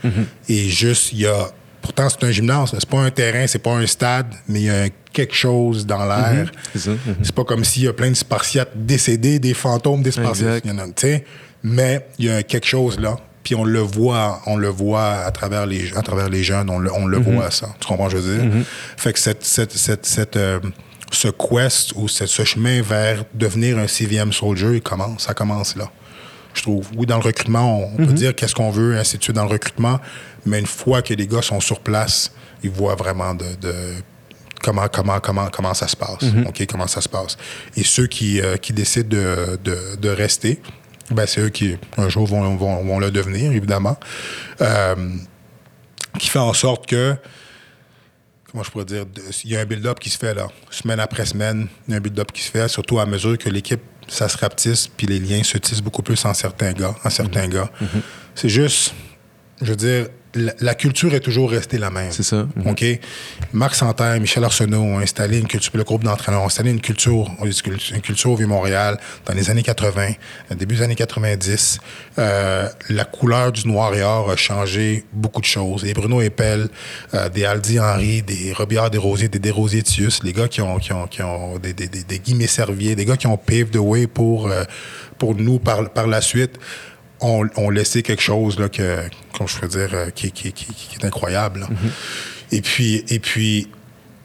Et juste, il y a. Pourtant, c'est un gymnase, c'est pas un terrain, c'est pas un stade, mais il y a quelque chose dans l'air. C'est ça. Mhm. C'est pas comme s'il y a plein de Spartiates décédés, des fantômes des Spartiates. Mais il y a quelque chose là. Puis on le voit, on le voit à travers les, à travers les jeunes, on le, on le voit ça. Tu comprends ce que je veux dire? Fait que cette, cette, cette, cette, euh, ce quest ou ce, ce chemin vers devenir un CVM soldier, il commence, ça commence là. Je trouve. Oui, dans le recrutement, on, peut dire qu'est-ce qu'on veut, ainsi de suite dans le recrutement, mais une fois que les gars sont sur place, ils voient vraiment de, de comment, comment, comment, comment ça se passe. OK, comment ça se passe. Et ceux qui, euh, qui décident de, de, de rester, ben, c'est eux qui, un jour, vont, vont, vont le devenir, évidemment. Euh, qui fait en sorte que, comment je pourrais dire, il y a un build-up qui se fait là, semaine après semaine, il y a un build-up qui se fait, surtout à mesure que l'équipe, ça se rapetisse, puis les liens se tissent beaucoup plus en certains gars, en certains gars. C'est juste, je veux dire, la, la culture est toujours restée la même. C'est ça. Mhm. OK? Marc Santerre, Michel Arsenault ont installé une culture, le groupe d'entraîneurs ont installé une culture, une culture au Vieux-Montréal dans les années 80, euh, début des années 90. Euh, la couleur du noir et or a changé beaucoup de choses. Des Bruno Epel, euh, des Aldi Henry, des Robillard Desrosiers, des Desrosiers Tius, les gars qui ont, qui ont, qui ont des, des, des, des Guillemets Servier, des gars qui ont paved the way pour, euh, pour nous par, par la suite ont, ont laissé quelque chose là, que, comme je peux dire, euh, qui, qui, qui, qui est incroyable. là. Et puis, et puis,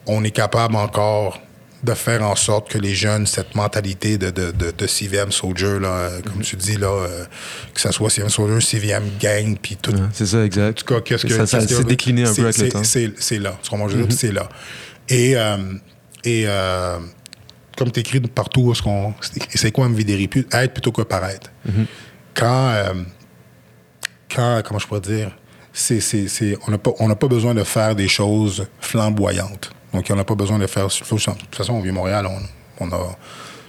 on est capable encore de faire en sorte que les jeunes, cette mentalité de, de, de, de CVM Soldier, là, euh, comme tu dis, là, euh, que ce soit CVM Soldier, CVM Gang, puis tout. Ouais, C'est ça, exact. En tout cas, qu'est-ce que. ça, s'est décliné un peu avec le temps. C'est là. Tu comprends? Dire, c'est là. Et, euh, et euh, comme tu écris partout, c'est c'est quoi me vider être plutôt que paraître. Quand, euh, quand, comment je pourrais dire, c'est, c'est, c'est- on n'a pas, on n'a pas besoin de faire des choses flamboyantes. Donc, on n'a pas besoin de faire. De toute façon, au Vieux-Montréal, on, on a.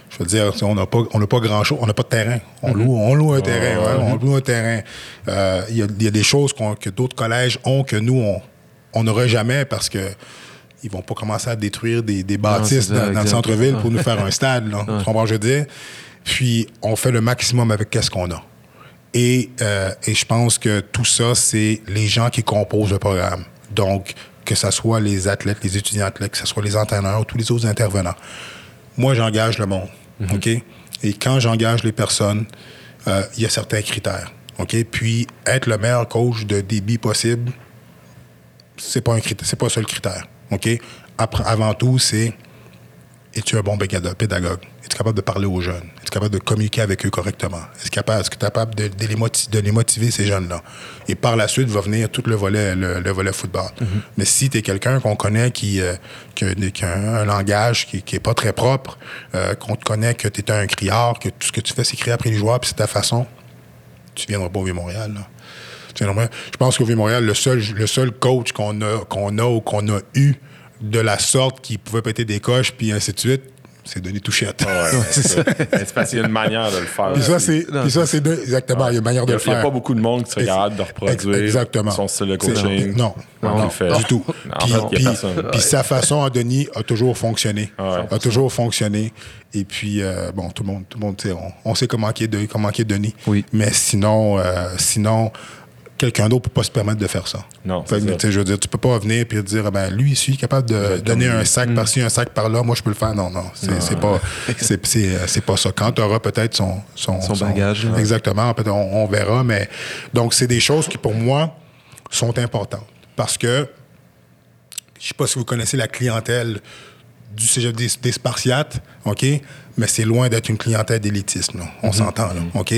Je veux dire, on n'a pas, on n'a pas grand-chose, on n'a pas de terrain. On, loue, on loue un terrain, ouais, on loue un terrain. Euh, Il y, a, il y a des choses qu'on- que d'autres collèges ont que nous, on on n'aurait jamais parce que ils vont pas commencer à détruire des, des bâtisses ça, dans, dans le centre-ville pour nous faire un stade. Là. [laughs] Tu comprends ce que je veux dire? Puis, on fait le maximum avec qu'est-ce qu'on a. Et, euh, et je pense que tout ça, c'est les gens qui composent le programme. Donc, que ce soit les athlètes, les étudiants athlètes, que ce soit les entraîneurs ou tous les autres intervenants. Moi, j'engage le monde. OK? Et quand j'engage les personnes, euh, il y a certains critères. OK? Puis, être le meilleur coach de débit possible, c'est pas un critère, c'est pas ça le critère. OK? Après, avant tout, c'est es-tu un bon pédagogue? Es-tu capable de parler aux jeunes? Es-tu capable de communiquer avec eux correctement? Est-ce que tu es capable de, de les motiver, de les motiver, ces jeunes-là? Et par la suite, va venir tout le volet, le, le volet football. Mais si tu es quelqu'un qu'on connaît qui, euh, qui, a, qui a un, un langage qui, qui est pas très propre, euh, qu'on te connaît que tu es un criard, que tout ce que tu fais, c'est crier après les joueurs, puis c'est ta façon, tu viendras pas au Vieux-Montréal, Je pense qu'au Vieux-Montréal, le seul, le seul coach qu'on a, qu'on a ou qu'on a eu de la sorte qui pouvait péter des coches, puis ainsi de suite, c'est Denis Touchette. Ouais, [laughs] c'est parce qu'il y a une manière de le faire. Puis ça, c'est, puis ça, c'est de- exactement, il y a une manière de n'y le a, il y a faire. pas beaucoup de monde qui serait capable de reproduire Ex- exactement. son style de C'est- coaching. Non, Non, non, du tout. En Puis, fait, sa façon à Denis a toujours fonctionné. Ouais. A toujours fonctionné. Et puis, euh, bon, tout le monde, tout le monde, on, on sait comment qui est, de- comment qui est Denis. Oui. Mais sinon, euh, sinon, quelqu'un d'autre ne peut pas se permettre de faire ça. Non, Fait que, je veux dire, tu peux pas venir et dire, ah ben, lui, il est capable de donner un sac par-ci, un sac par-là, moi, je peux le faire. Non, non, c'est pas, [laughs] c'est- pas ça. Quand tu auras peut-être son, son, Son bagage. Exactement, on, on verra, mais donc, c'est des choses qui, pour moi, sont importantes. Parce que, je sais pas si vous connaissez la clientèle du cégep des, des Spartiates, OK? Mais c'est loin d'être une clientèle d'élitisme, là. On s'entend, là, OK?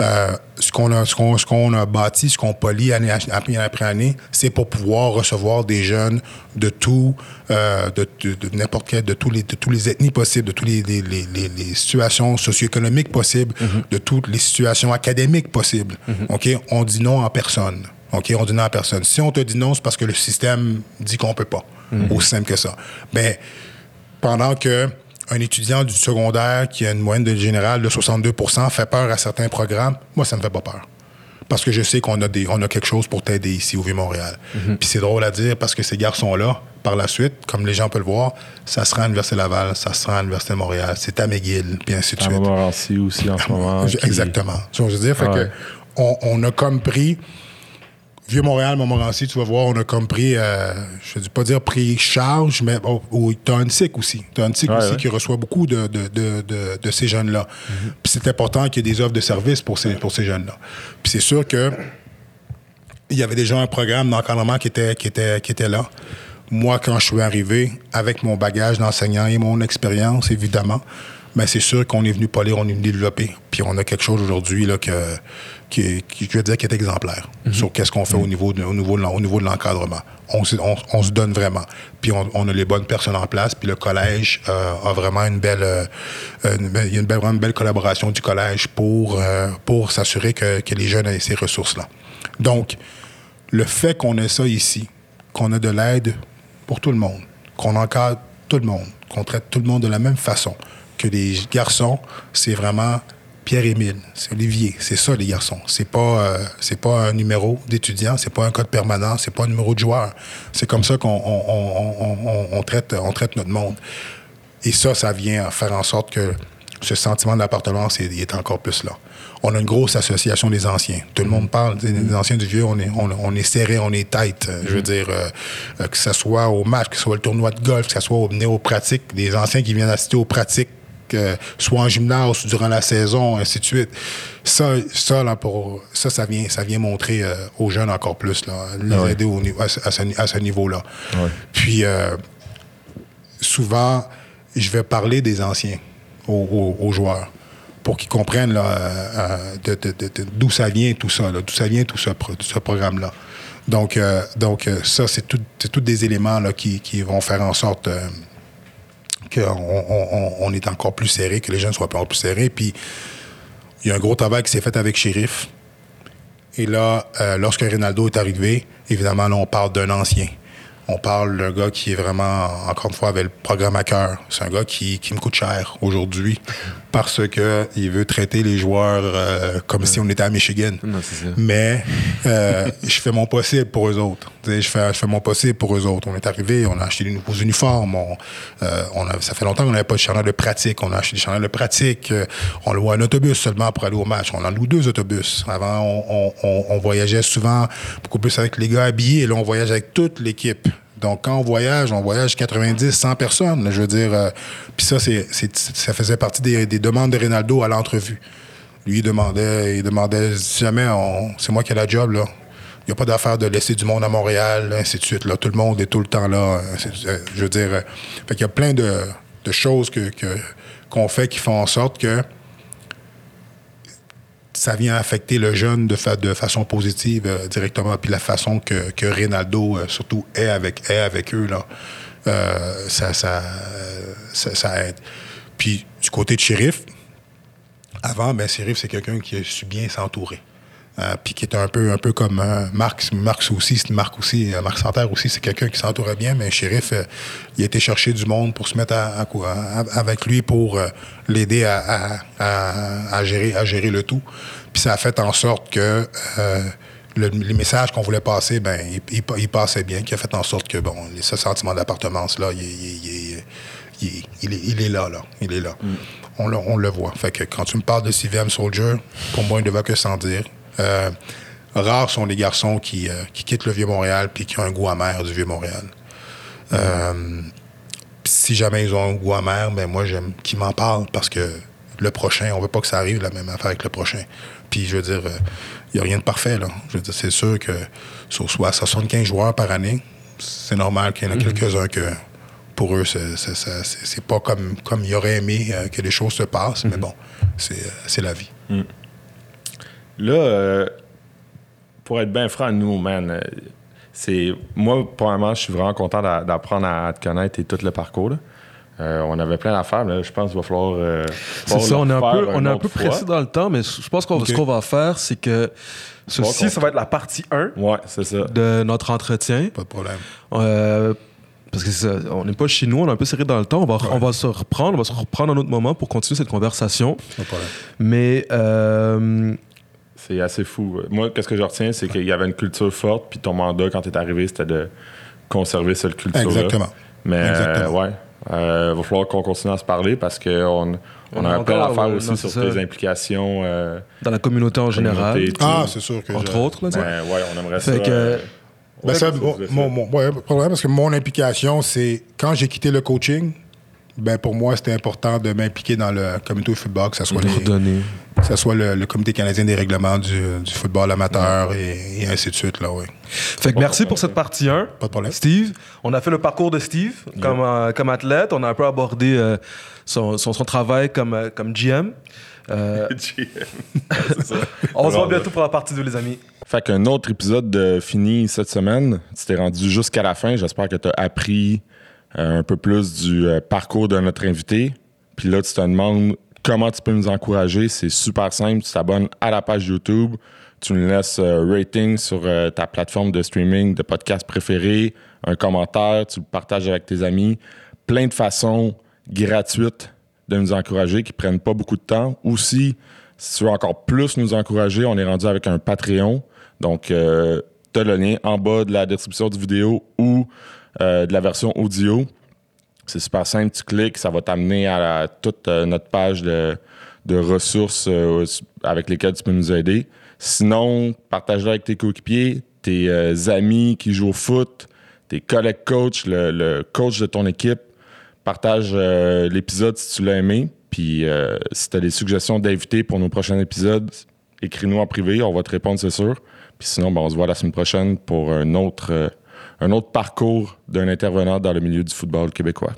Euh, ce qu'on a, ce qu'on, ce qu'on a bâti, ce qu'on polie année après, après année, c'est pour pouvoir recevoir des jeunes de tout, euh, de, de, de n'importe quel, de tous les, de tous les ethnies possibles, de toutes les, les, les, situations socio-économiques possibles, de toutes les situations académiques possibles, OK? On dit non en personne. OK, on dit non à personne. Si on te dit non, c'est parce que le système dit qu'on peut pas. Aussi simple que ça. Ben, pendant que un étudiant du secondaire qui a une moyenne de générale de 62% fait peur à certains programmes, moi, ça me fait pas peur. Parce que je sais qu'on a, des, on a quelque chose pour t'aider ici au Vieux-Montréal. Puis c'est drôle à dire parce que ces garçons-là, par la suite, comme les gens peuvent le voir, ça sera à l'Université Laval, ça sera à l'Université Montréal, c'est à McGill, puis ainsi de À suite. Aussi en ce [laughs] moment. Qui- Exactement. Tu vois, je veux dire, fait Ouais. que on, on a comme pris Vieux-Montréal, Montmorency, tu vas voir, on a comme pris, euh, je ne vais pas dire pris charge, mais bon, ou tu as un SIC aussi. Tu as un SIC Ouais, aussi ouais. qui reçoit beaucoup de, de, de, de, ces jeunes-là. Puis c'est important qu'il y ait des offres de services pour ces, pour ces jeunes-là. Puis c'est sûr que il y avait déjà un programme d'encadrement qui était, qui, était, qui était là. Moi, quand je suis arrivé, avec mon bagage d'enseignant et mon expérience, évidemment, ben c'est sûr qu'on est venu polir, on est venu développer. Puis on a quelque chose aujourd'hui là, que, qui, je dire, qui est exemplaire sur qu'est-ce qu'on fait au, niveau de, au, niveau de, au niveau de l'encadrement. On, se- on, on se donne vraiment. Puis on, on a les bonnes personnes en place. Puis le collège euh, a vraiment une belle, euh, une belle- il y a une belle, vraiment une belle collaboration du collège pour, euh, pour s'assurer que, que les jeunes aient ces ressources-là. Donc, le fait qu'on ait ça ici, qu'on a de l'aide pour tout le monde, qu'on encadre tout le monde, qu'on traite tout le monde de la même façon, que les garçons, c'est vraiment Pierre-Émile, c'est Olivier, c'est ça les garçons. C'est pas, euh, c'est pas un numéro d'étudiant, c'est pas un code permanent, c'est pas un numéro de joueur. C'est comme ça qu'on on, on- on- traite, on traite notre monde. Et ça, ça vient faire en sorte que ce sentiment d'appartenance est, encore plus là. On a une grosse association des anciens. Tout le monde parle des anciens du vieux. On est, on, on est serré, on est tight. Euh, Je veux dire, euh, que ce soit au match, que ce soit le tournoi de golf, que ce soit au, aux pratiques, des anciens qui viennent assister aux pratiques, euh, soit en gymnase ou durant la saison, ainsi de suite. Ça, ça, là, pour, ça, ça vient, ça vient montrer euh, aux jeunes encore plus, là, les aider au, à, ce- à ce, à ce niveau-là. Puis, euh, souvent, je vais parler des anciens aux, aux- aux joueurs pour qu'ils comprennent euh, d'où ça vient tout ça, d'où ça vient tout ce, pro- ce programme-là. Donc, euh, donc ça, c'est tout- tous des éléments là, qui, qui vont faire en sorte euh, qu'on on, est encore plus serré, que les jeunes soient encore plus serrés. Puis, il y a un gros travail qui s'est fait avec Shérif. Et là, euh, lorsque Ronaldo est arrivé, évidemment, là, on parle d'un ancien. On parle d'un gars qui est vraiment, encore une fois, avec le programme à cœur. C'est un gars qui me coûte cher aujourd'hui parce que il veut traiter les joueurs euh, comme si on était à Michigan. Non, c'est ça. Mais euh, je fais mon possible pour eux autres. Je fais, je fais mon possible pour eux autres. On est arrivé, on a acheté des nouveaux uniformes. On, euh, on a, ça fait longtemps qu'on n'avait pas de chandail de pratique. On a acheté des chandails de pratique. On loue un autobus seulement pour aller au match. On en loue deux autobus. Avant, on, on- voyageait souvent beaucoup plus avec les gars habillés. Et là, on voyage avec toute l'équipe. Donc, quand on voyage, on voyage 90, 100 personnes. je veux dire, euh, puis ça, c'est, ça faisait partie des, des demandes de Ronaldo à l'entrevue. Lui, il demandait, il demandait si jamais on- c'est moi qui ai la job, là. Il n'y a pas d'affaire de laisser du monde à Montréal, ainsi de suite. Là. Tout le monde est tout le temps là. Je veux dire, euh, fait qu'il y a plein de, choses que- qu'on fait qui font en sorte que ça vient affecter le jeune de, fa- de façon positive euh, directement. Puis la façon que, que Ronaldo, euh, surtout, est avec, est avec eux, là, euh, ça, ça, ça, aide. Puis du côté de Sheriff, avant, ben, Sheriff, c'est quelqu'un qui a su bien s'entourer. Euh, puis qui est un peu, un peu comme euh, Marc, Marc aussi, c'est Marc aussi, euh, Marc Santerre aussi, c'est quelqu'un qui s'entourait bien, mais Sheriff, euh, il a été chercher du monde pour se mettre à, à quoi, à- avec lui pour l'aider à, gérer, à gérer le tout. Puis ça a fait en sorte que le- les messages qu'on voulait passer, ben, il, passait bien, qui a fait en sorte que, bon, ce sentiment d'appartenance-là, il, est- il est- il est- il est- là, là. Il est là. On, le, on le voit. Fait que quand tu me parles de CVM Soldier, pour moi, il ne va que sans dire. Euh, rares sont les garçons qui, euh, qui quittent le Vieux-Montréal puis qui ont un goût amer du Vieux-Montréal. Euh, si jamais ils ont un goût amer, ben moi, j'aime qu'ils m'en parlent parce que le prochain, on veut pas que ça arrive la même affaire avec le prochain. Puis je veux dire, il n'y a rien de parfait, là. Je veux dire, c'est sûr que sur soit 75 joueurs par année, c'est normal qu'il y en a quelques-uns que pour eux, c'est pas comme, comme ils auraient aimé que les choses se passent, mais bon, c'est c'est la vie. Là, euh, pour être bien franc, nous, man, euh, c'est. Moi, premièrement, je suis vraiment content d'a- d'apprendre à te connaître et tout le parcours. là. Euh, on avait plein d'affaires, mais là, je pense qu'il va falloir. euh, C'est ça, on est un peu, on un peu pressé dans le temps, mais je pense qu'on Ok. ce qu'on va faire, c'est que ceci, ça va être la partie 1 Ouais, c'est ça. de notre entretien. Pas de problème. Euh, parce que c'est ça, on n'est pas chez nous, on est un peu serré dans le temps. On va, on va se reprendre, on va se reprendre un autre moment pour continuer cette conversation. Pas de problème. Mais euh, C'est assez fou. Moi, qu'est-ce que je retiens, c'est qu'il y avait une culture forte, puis ton mandat, quand tu es arrivé, c'était de conserver cette culture-là. Exactement. Mais Exactement. euh, ouais, il va falloir qu'on continue à se parler parce qu'on on On a plein encore, d'affaires ouais, aussi non, sur tes implications. euh, dans la communauté en général, communauté. Ah, c'est sûr que entre je- autres. Là. Ben, ouais, on aimerait Fait ça. que- euh, Ben ouais, ça, mon, ouais, problème, parce que mon implication, c'est quand j'ai quitté le coaching, ben pour moi, c'était important de m'impliquer dans le comité de football, que ce soit, Nous les- redonner. que ce soit le, le comité canadien des règlements du, du football amateur et, et ainsi de suite. Là, ouais. Fait que merci pour cette partie 1. Pas de problème. Steve, on a fait le parcours de Steve comme, euh, comme athlète. On a un peu abordé euh, son, son, son travail comme, euh, comme GM. Euh, [laughs] [laughs] C'est ça. on se voit bientôt pour la partie 2, les amis. Fait qu'un autre épisode de fini cette semaine. Tu t'es rendu jusqu'à la fin. J'espère que tu as appris euh, un peu plus du euh, parcours de notre invité. Puis là, tu te demandes comment tu peux nous encourager. C'est super simple. Tu t'abonnes à la page YouTube. Tu nous laisses euh, rating sur euh, ta plateforme de streaming de podcast préférée, un commentaire, tu le partages avec tes amis. Plein de façons gratuites de nous encourager qui prennent pas beaucoup de temps. Aussi, si tu veux encore plus nous encourager, on est rendu avec un Patreon. Donc, euh, tu as le lien en bas de la description du vidéo ou euh, de la version audio. C'est super simple, tu cliques, ça va t'amener à toute euh, notre page de, ressources euh, avec lesquelles tu peux nous aider. Sinon, partage-le avec tes coéquipiers, tes amis qui jouent au foot, tes collègues coach, le, coach de ton équipe. Partage l'épisode si tu l'as aimé. Puis si tu as des suggestions d'invités pour nos prochains épisodes, écris-nous en privé, on va te répondre, c'est sûr. Puis sinon, ben, on se voit la semaine prochaine pour un autre, un autre parcours d'un intervenant dans le milieu du football québécois.